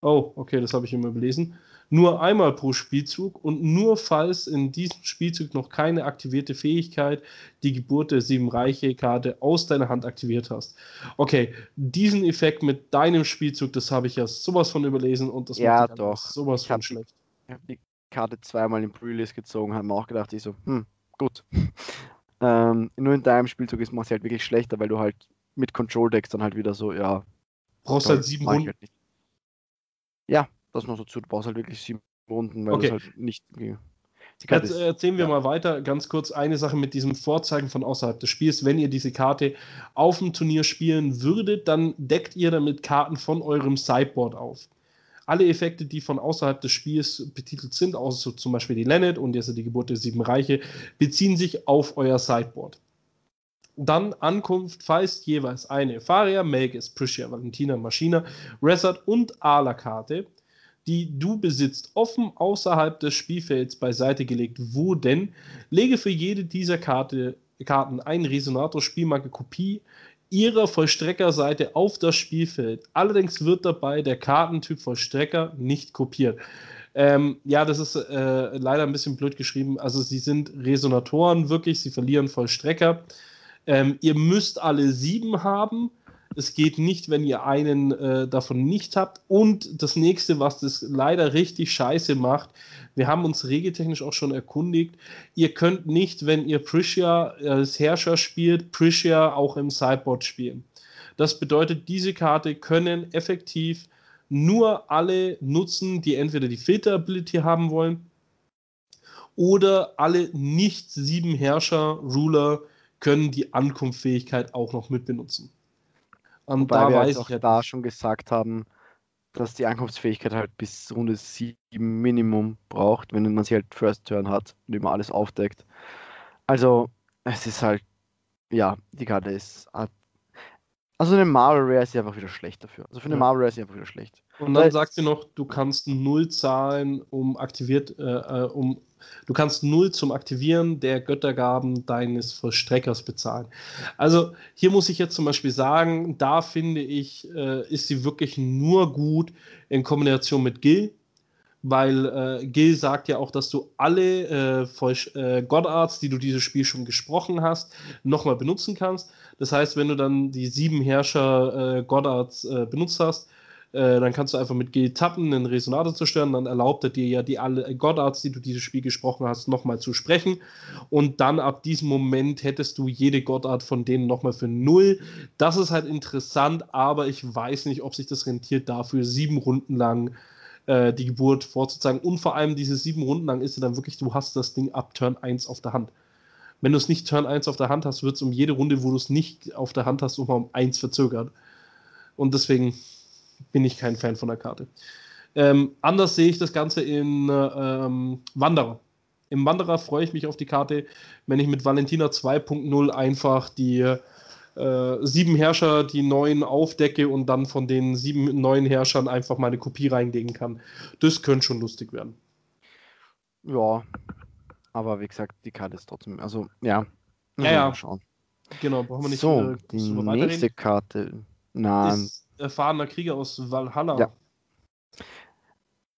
Oh, okay, das habe ich immer überlesen. Nur einmal pro Spielzug und nur falls in diesem Spielzug noch keine aktivierte Fähigkeit die Geburt der sieben Reiche Karte aus deiner Hand aktiviert hast. Okay, diesen Effekt mit deinem Spielzug, das habe ich ja sowas von überlesen und das Ja, macht doch. sowas Ich von die- schlecht. Ich habe die Karte zweimal im Pre-Release gezogen, habe mir auch gedacht, ich so, hm, gut. [LAUGHS] ähm, nur in deinem Spielzug ist man halt wirklich schlechter, weil du halt mit Control-Decks dann halt wieder so, ja. Brauchst halt sieben Runden. Halt. Ja, das noch dazu, du brauchst halt wirklich sieben Runden, weil Okay. das halt nicht. Karte Jetzt ist, äh, erzählen wir ja. mal weiter. Ganz kurz eine Sache mit diesem Vorzeigen von außerhalb des Spiels. Wenn ihr diese Karte auf dem Turnier spielen würdet, dann deckt ihr damit Karten von eurem Sideboard auf. Alle Effekte, die von außerhalb des Spiels betitelt sind, außer so zum Beispiel die Lenet und jetzt die Geburt der Sieben Reiche, beziehen sich auf euer Sideboard. Dann Ankunft falls jeweils eine Faria, Melges, Priscia, Valentina, Maschina, Resort und Ala-Karte die du besitzt, offen außerhalb des Spielfelds beiseite gelegt wurden, lege für jede dieser Karte, Karten eine Resonator-Spielmarke-Kopie ihrer Vollstreckerseite auf das Spielfeld. Allerdings wird dabei der Kartentyp Vollstrecker nicht kopiert. Ähm, ja, das ist äh, leider ein bisschen blöd geschrieben. Also sie sind Resonatoren wirklich, sie verlieren Vollstrecker. Ähm, ihr müsst alle sieben haben. Es geht nicht, wenn ihr einen äh, davon nicht habt. Und das nächste, was das leider richtig scheiße macht, wir haben uns regeltechnisch auch schon erkundigt, ihr könnt nicht, wenn ihr Priscia als Herrscher spielt, Priscia auch im Sideboard spielen. Das bedeutet, diese Karte können effektiv nur alle nutzen, die entweder die Filter-Ability haben wollen oder alle nicht sieben Herrscher, Ruler, können die Ankunftsfähigkeit auch noch mitbenutzen. Und Wobei da wir weiß auch da schon gesagt haben, dass die Ankunftsfähigkeit halt bis Runde 7 Minimum braucht, wenn man sie halt First Turn hat und immer alles aufdeckt. Also, es ist halt, ja, die Karte ist. Also eine Marvel Rare ist sie einfach wieder schlecht dafür. Also für eine Ja. Marvel Rare ist sie einfach wieder schlecht. Und dann sagt sie noch, du kannst null zahlen, um aktiviert, äh, äh, um du kannst null zum Aktivieren der Göttergaben deines Vollstreckers bezahlen. Also hier muss ich jetzt zum Beispiel sagen, da finde ich, äh, ist sie wirklich nur gut in Kombination mit Gil, weil äh, Gil sagt ja auch, dass du alle äh, äh, Godarts, die du dieses Spiel schon gesprochen hast, nochmal benutzen kannst. Das heißt, wenn du dann die sieben Herrscher äh, Godarts äh, benutzt hast, äh, dann kannst du einfach mit G tappen, einen Resonator zerstören, dann erlaubt er dir ja die alle Godarts, die du dieses Spiel gesprochen hast, nochmal zu sprechen. Und dann ab diesem Moment hättest du jede Godart von denen nochmal für null. Das ist halt interessant, aber ich weiß nicht, ob sich das rentiert, dafür sieben Runden lang äh, die Geburt vorzuzeigen. Und vor allem diese sieben Runden lang ist ja dann wirklich, du hast das Ding ab Turn 1 auf der Hand. Wenn du es nicht Turn 1 auf der Hand hast, wird es um jede Runde, wo du es nicht auf der Hand hast, um 1 verzögert. Und deswegen bin ich kein Fan von der Karte. Ähm, anders sehe ich das Ganze in äh, ähm, Wanderer. Im Wanderer freue ich mich auf die Karte, wenn ich mit Valentina 2.0 einfach die äh, sieben Herrscher, die neuen aufdecke und dann von den sieben neuen Herrschern einfach meine Kopie reinlegen kann. Das könnte schon lustig werden. Ja. Aber wie gesagt, die Karte ist trotzdem. Also, ja. Ja, ja. Schauen. Genau, brauchen wir nicht So, die nächste. Karte. Nein. Ist erfahrener Krieger aus Valhalla. Ja.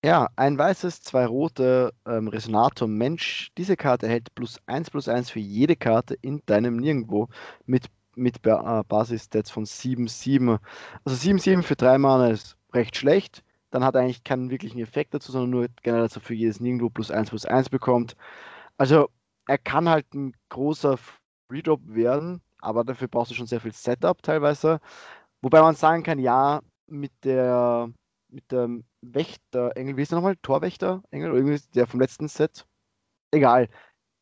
Ja, ein weißes, zwei rote ähm, Resonator Mensch. Diese Karte erhält plus 1 plus 1 für jede Karte in deinem Nirgendwo mit, mit ba äh, Basis-Stats von 7-7. Also 7-7 für 3 Mana ist recht schlecht. Dann hat er eigentlich keinen wirklichen Effekt dazu, sondern nur generell, dass er für jedes Nirgendwo plus 1 plus 1 bekommt. Also er kann halt ein großer Redrop werden, aber dafür brauchst du schon sehr viel Setup teilweise. Wobei man sagen kann, ja, mit der mit dem Wächter-Engel, wie ist der nochmal? Torwächter-Engel? Oder irgendwie der vom letzten Set? Egal.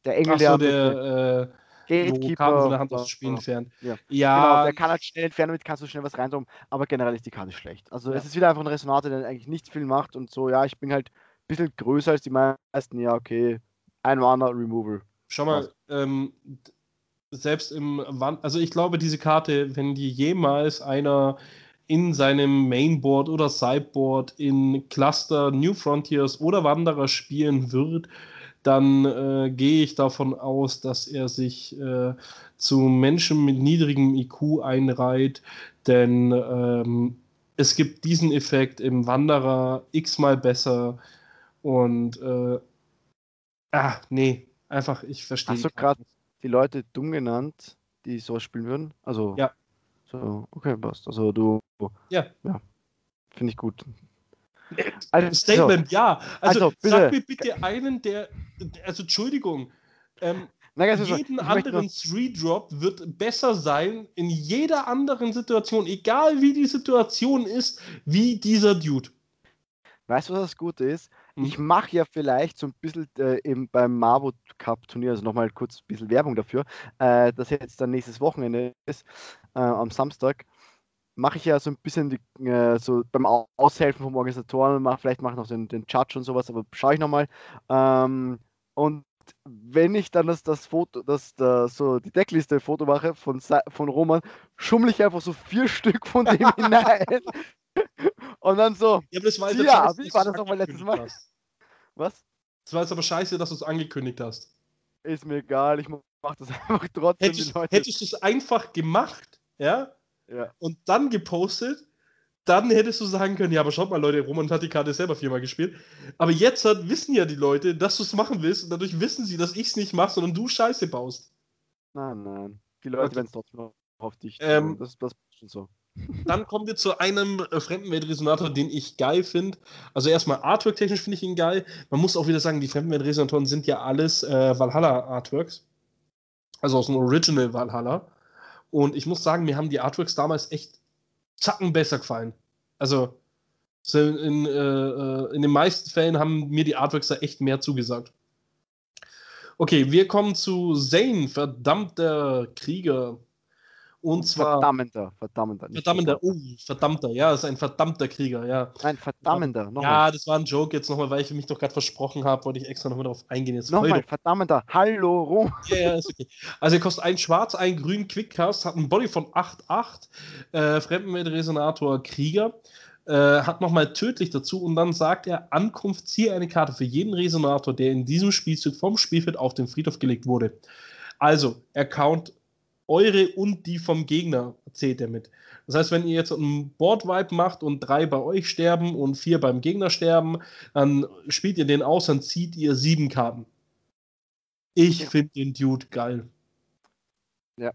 Der Engel, Achso, der, der äh, Gatekeeper. Der Hand aus dem Spiel entfernt. Ja. ja Genau, der kann halt schnell entfernen, damit kannst du schnell was reintun, aber generell ist die Karte schlecht. Also Ja. es ist wieder einfach ein Resonator, der eigentlich nicht viel macht und so, ja, ich bin halt ein bisschen größer als die meisten, ja, okay, ein Mana Removal. Schau mal, ähm, selbst im Wand, also ich glaube, diese Karte, wenn die jemals einer in seinem Mainboard oder Sideboard in Cluster, New Frontiers oder Wanderer spielen wird, dann äh, gehe ich davon aus, dass er sich äh, zu Menschen mit niedrigem IQ einreiht, denn ähm, es gibt diesen Effekt im Wanderer x-mal besser und äh, ah, nee, einfach, ich verstehe. Hast du Karte gerade. Die Leute dumm genannt, die sowas spielen würden? Also, Ja. So, okay, passt. Also du, Ja. ja, finde ich gut. Also, Statement, ja. Also, Also, sag mir bitte einen, der, also Entschuldigung, ähm, ganz kurz, jeden anderen Three-Drop wird besser sein in jeder anderen Situation, egal wie die Situation ist, wie dieser Dude. Weißt du, was das Gute ist? Hm. Ich mache ja vielleicht so ein bisschen äh, eben beim Marvo Cup Turnier, also nochmal kurz ein bisschen Werbung dafür, äh, das jetzt dann nächstes Wochenende ist, äh, am Samstag, mache ich ja so ein bisschen die, äh, so beim Au- Aushelfen vom Organisatoren, mach, vielleicht mache ich noch den, den Judge und sowas, aber schaue ich nochmal. Ähm, und wenn ich dann das, das Foto, das, da, so die Deckliste Foto mache von, von Roman, schummel ich einfach so vier [LAUGHS] Stück von dem hinein. Und dann so, Ja, aber das war, Ja, scheiße, wie war das nochmal letztes Mal? hast. was? Das war jetzt aber scheiße, dass du es angekündigt hast. Ist mir egal, ich mache das [LAUGHS] einfach trotzdem. Hättest, hättest du es einfach gemacht, ja, Ja. und dann gepostet, dann hättest du sagen können, ja, aber schaut mal, Leute, Roman hat die Karte selber viermal gespielt. Aber jetzt hat, wissen ja die Leute, dass du es machen willst und dadurch wissen sie, dass ich es nicht mache, sondern du Scheiße baust. Nein, nein. Die Leute Okay. werden es trotzdem noch auf dich Ähm. Das, das ist schon so. Dann kommen wir zu einem äh, Fremdenweltresonator, den ich geil finde. Also erstmal Artwork-technisch finde ich ihn geil. Man muss auch wieder sagen, die Fremdenweltresonatoren sind ja alles äh, Valhalla-Artworks. Also aus dem Original Valhalla. Und ich muss sagen, mir haben die Artworks damals echt zacken besser gefallen. Also so in, äh, äh, in den meisten Fällen haben mir die Artworks da echt mehr zugesagt. Okay, wir kommen zu Zane, verdammter Krieger. Und zwar. Verdammter, verdammter. Verdammter, oh, verdammter, ja, das ist ein verdammter Krieger, ja. Nein, verdammter. Nochmal. Ja, das war ein Joke jetzt nochmal, weil ich mich doch gerade versprochen habe, wollte ich extra nochmal darauf eingehen. Jetzt nochmal, verdammter, hallo, Rom. Ja, ja, ist okay. Also er kostet ein schwarz, ein grün Quickcast, hat einen Body von 8,8, äh, Fremdenwelt-Resonator Krieger. Äh, hat nochmal tödlich dazu und dann sagt er, Ankunft, ziehe eine Karte für jeden Resonator, der in diesem Spielzug vom Spielfeld auf den Friedhof gelegt wurde. Also, er count eure und die vom Gegner zählt er mit. Das heißt, wenn ihr jetzt einen Board-Wipe macht und drei bei euch sterben und vier beim Gegner sterben, dann spielt ihr den aus, dann zieht ihr sieben Karten. Ich ja. finde den Dude geil. Ja,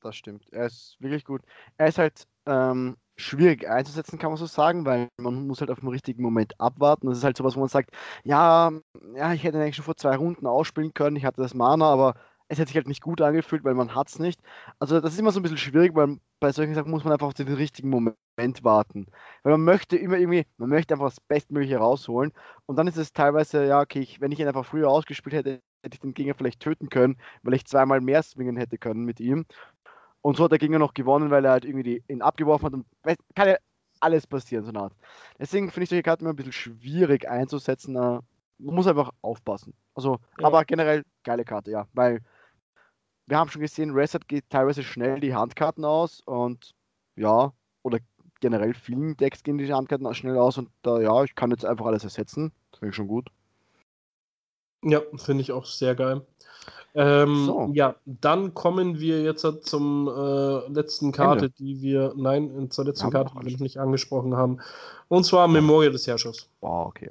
das stimmt. Er ist wirklich gut. Er ist halt ähm, schwierig einzusetzen, kann man so sagen, weil man muss halt auf den richtigen Moment abwarten. Das ist halt sowas, wo man sagt, ja, ja, ich hätte ihn eigentlich schon vor zwei Runden ausspielen können, ich hatte das Mana, aber es hat sich halt nicht gut angefühlt, weil man hat es nicht. Also das ist immer so ein bisschen schwierig, weil bei solchen Sachen muss man einfach auf den richtigen Moment warten. Weil man möchte immer irgendwie, man möchte einfach das Bestmögliche rausholen. Und dann ist es teilweise, ja, okay, ich, wenn ich ihn einfach früher ausgespielt hätte, hätte ich den Gegner vielleicht töten können, weil ich zweimal mehr swingen hätte können mit ihm. Und so hat der Gegner noch gewonnen, weil er halt irgendwie ihn abgeworfen hat und kann ja alles passieren, so eine Art. Deswegen finde ich solche Karten immer ein bisschen schwierig einzusetzen. Äh, man muss einfach aufpassen. Also, ja. aber generell geile Karte, ja, weil wir haben schon gesehen, Reset geht teilweise schnell die Handkarten aus und ja, oder generell vielen Decks gehen die Handkarten schnell aus und da, ja, ich kann jetzt einfach alles ersetzen. Das finde ich schon gut. Ja, finde ich auch sehr geil. Ähm, so. Ja, dann kommen wir jetzt zum äh, letzten Karte, Ende. die wir, nein, zur letzten Karte, die wir noch nicht angesprochen haben. Und zwar Memoria des Herrschers. Wow, okay.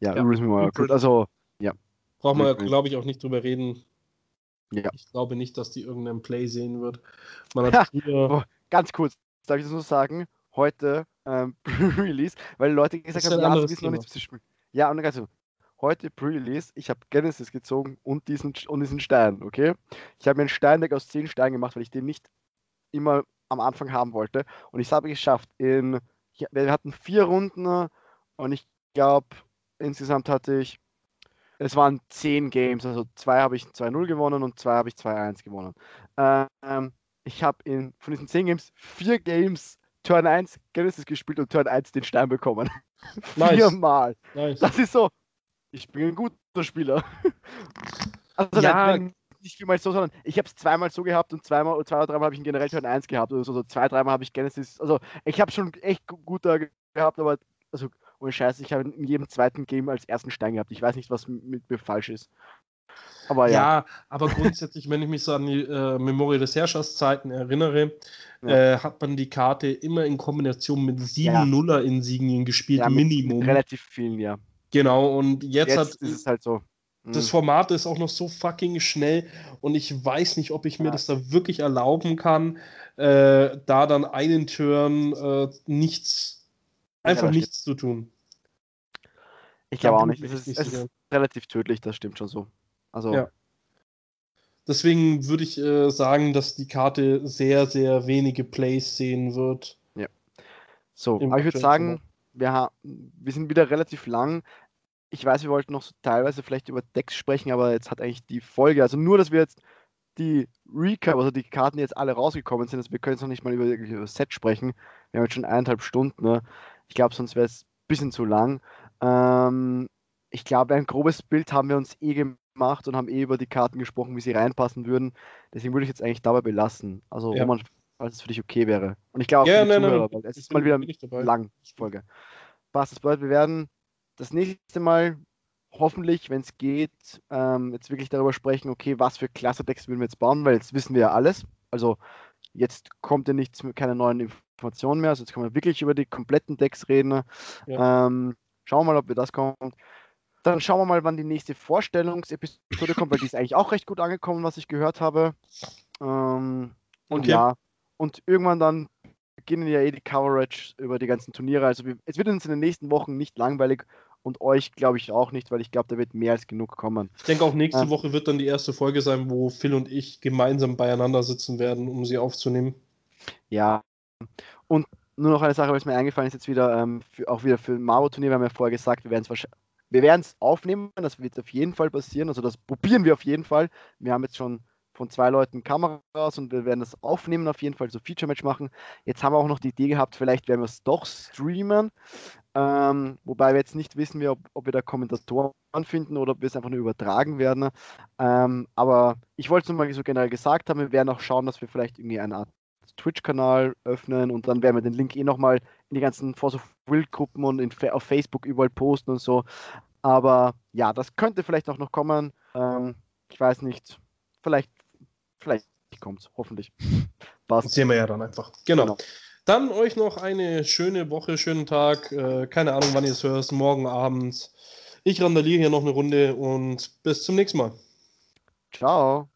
Ja, ja. übrigens Memoria. Also, ja. Brauchen wir, glaube ich, auch nicht drüber reden. Ja. Ich glaube nicht, dass die irgendeinen Play sehen wird. Man hat oh, ganz kurz, darf ich das nur sagen? Heute ähm, [LAUGHS] Pre-Release, weil Leute gesagt haben, ja, sie wissen noch nichts zu spielen. Ja, und dann ganz so, heute Pre-Release, ich habe Genesis gezogen und diesen, und diesen Stein, okay? Ich habe mir ein Steindeck aus 10 Steinen gemacht, weil ich den nicht immer am Anfang haben wollte. Und ich habe es geschafft. In, wir hatten vier Runden und ich glaube, insgesamt hatte ich es waren zehn Games, also zwei habe ich 2-0 gewonnen und zwei habe ich 2-1 gewonnen. Ähm, ich habe in von diesen zehn Games vier Games Turn 1 Genesis gespielt und Turn 1 den Stein bekommen. [LAUGHS] Nice. Viermal. Nice. Das ist so, ich bin ein guter Spieler. [LAUGHS] also ja. Nein, nicht viermal so, sondern ich habe es zweimal so gehabt und zweimal, zwei oder dreimal habe ich einen generell Turn 1 gehabt oder so. so zwei, dreimal habe ich Genesis. Also ich habe schon echt gut da gehabt, aber also und scheiße, ich habe in jedem zweiten Game als ersten Stein gehabt. Ich weiß nicht, was mit mir falsch ist. Aber ja. ja, aber grundsätzlich, wenn ich mich so an die äh, Memoria des Herrschers Zeiten erinnere, ja. äh, hat man die Karte immer in Kombination mit sieben ja. Nuller-Insignien gespielt, ja, Minimum. relativ vielen, ja. Genau, und jetzt, jetzt hat, ist es halt so. Mhm. Das Format ist auch noch so fucking schnell und ich weiß nicht, ob ich mir das da wirklich erlauben kann, äh, da dann einen Turn äh, nichts Einfach nichts zu tun. Ich glaube auch nicht. Es ist, nicht es ist relativ tödlich, das stimmt schon so. Also. Ja. Deswegen würde ich äh, sagen, dass die Karte sehr, sehr wenige Plays sehen wird. Ja. So, aber ich würde sagen, wir, wir sind wieder relativ lang. Ich weiß, wir wollten noch so teilweise vielleicht über Decks sprechen, aber jetzt hat eigentlich die Folge, also nur, dass wir jetzt die Recap, also die Karten, die jetzt alle rausgekommen sind, also wir können jetzt noch nicht mal über, über das Set sprechen. Wir haben jetzt schon eineinhalb Stunden. Ne? Ich glaube, sonst wäre es ein bisschen zu lang. Ähm, ich glaube, ein grobes Bild haben wir uns eh gemacht und haben eh über die Karten gesprochen, wie sie reinpassen würden. Deswegen würde ich jetzt eigentlich dabei belassen. Also, ja. Roman, falls es für dich okay wäre. Und ich glaube, ja, nein, Zuhörer, nein, es ist mal wieder lang Folge. Passt, das bedeutet, wir werden das nächste Mal hoffentlich, wenn es geht, ähm, jetzt wirklich darüber sprechen, okay, was für Klasse-Decks würden wir jetzt bauen, weil jetzt wissen wir ja alles. Also jetzt kommt ja nichts, keine neuen Informationen mehr. Also jetzt können wir wirklich über die kompletten Decks reden. Ja. Ähm, schauen wir mal, ob wir das kommt. Dann schauen wir mal, wann die nächste Vorstellungsepisode kommt, weil die ist [LAUGHS] eigentlich auch recht gut angekommen, was ich gehört habe. Ähm, und okay. ja, und irgendwann dann beginnen ja eh die Coverage über die ganzen Turniere. Also wir, es wird uns in den nächsten Wochen nicht langweilig und euch glaube ich auch nicht, weil ich glaube, da wird mehr als genug kommen. Ich denke auch nächste ähm, Woche wird dann die erste Folge sein, wo Phil und ich gemeinsam beieinander sitzen werden, um sie aufzunehmen. Ja, und nur noch eine Sache, was mir eingefallen ist, jetzt wieder, ähm, für, auch wieder für ein Maro-Turnier, wir haben ja vorher gesagt, wir werden es wahrscheinlich. Wir werden es aufnehmen, das wird auf jeden Fall passieren. Also das probieren wir auf jeden Fall. Wir haben jetzt schon von zwei Leuten Kameras und wir werden das aufnehmen, auf jeden Fall so Feature-Match machen. Jetzt haben wir auch noch die Idee gehabt, vielleicht werden wir es doch streamen. Ähm, wobei wir jetzt nicht wissen, wir, ob, ob, wir da Kommentatoren finden oder ob wir es einfach nur übertragen werden. Ähm, aber ich wollte es nur mal so generell gesagt haben, wir werden auch schauen, dass wir vielleicht irgendwie eine Art Twitch-Kanal öffnen und dann werden wir den Link eh nochmal in die ganzen Force of Will-Gruppen und in, auf Facebook überall posten und so. Aber ja, das könnte vielleicht auch noch kommen. Ähm, ich weiß nicht. Vielleicht, vielleicht kommt es, hoffentlich. [LAUGHS] Passt. Sehen wir ja dann einfach. Genau. genau. Dann euch noch eine schöne Woche, schönen Tag. Äh, keine Ahnung, wann ihr es hört. Morgen abends. Ich randaliere hier noch eine Runde und bis zum nächsten Mal. Ciao.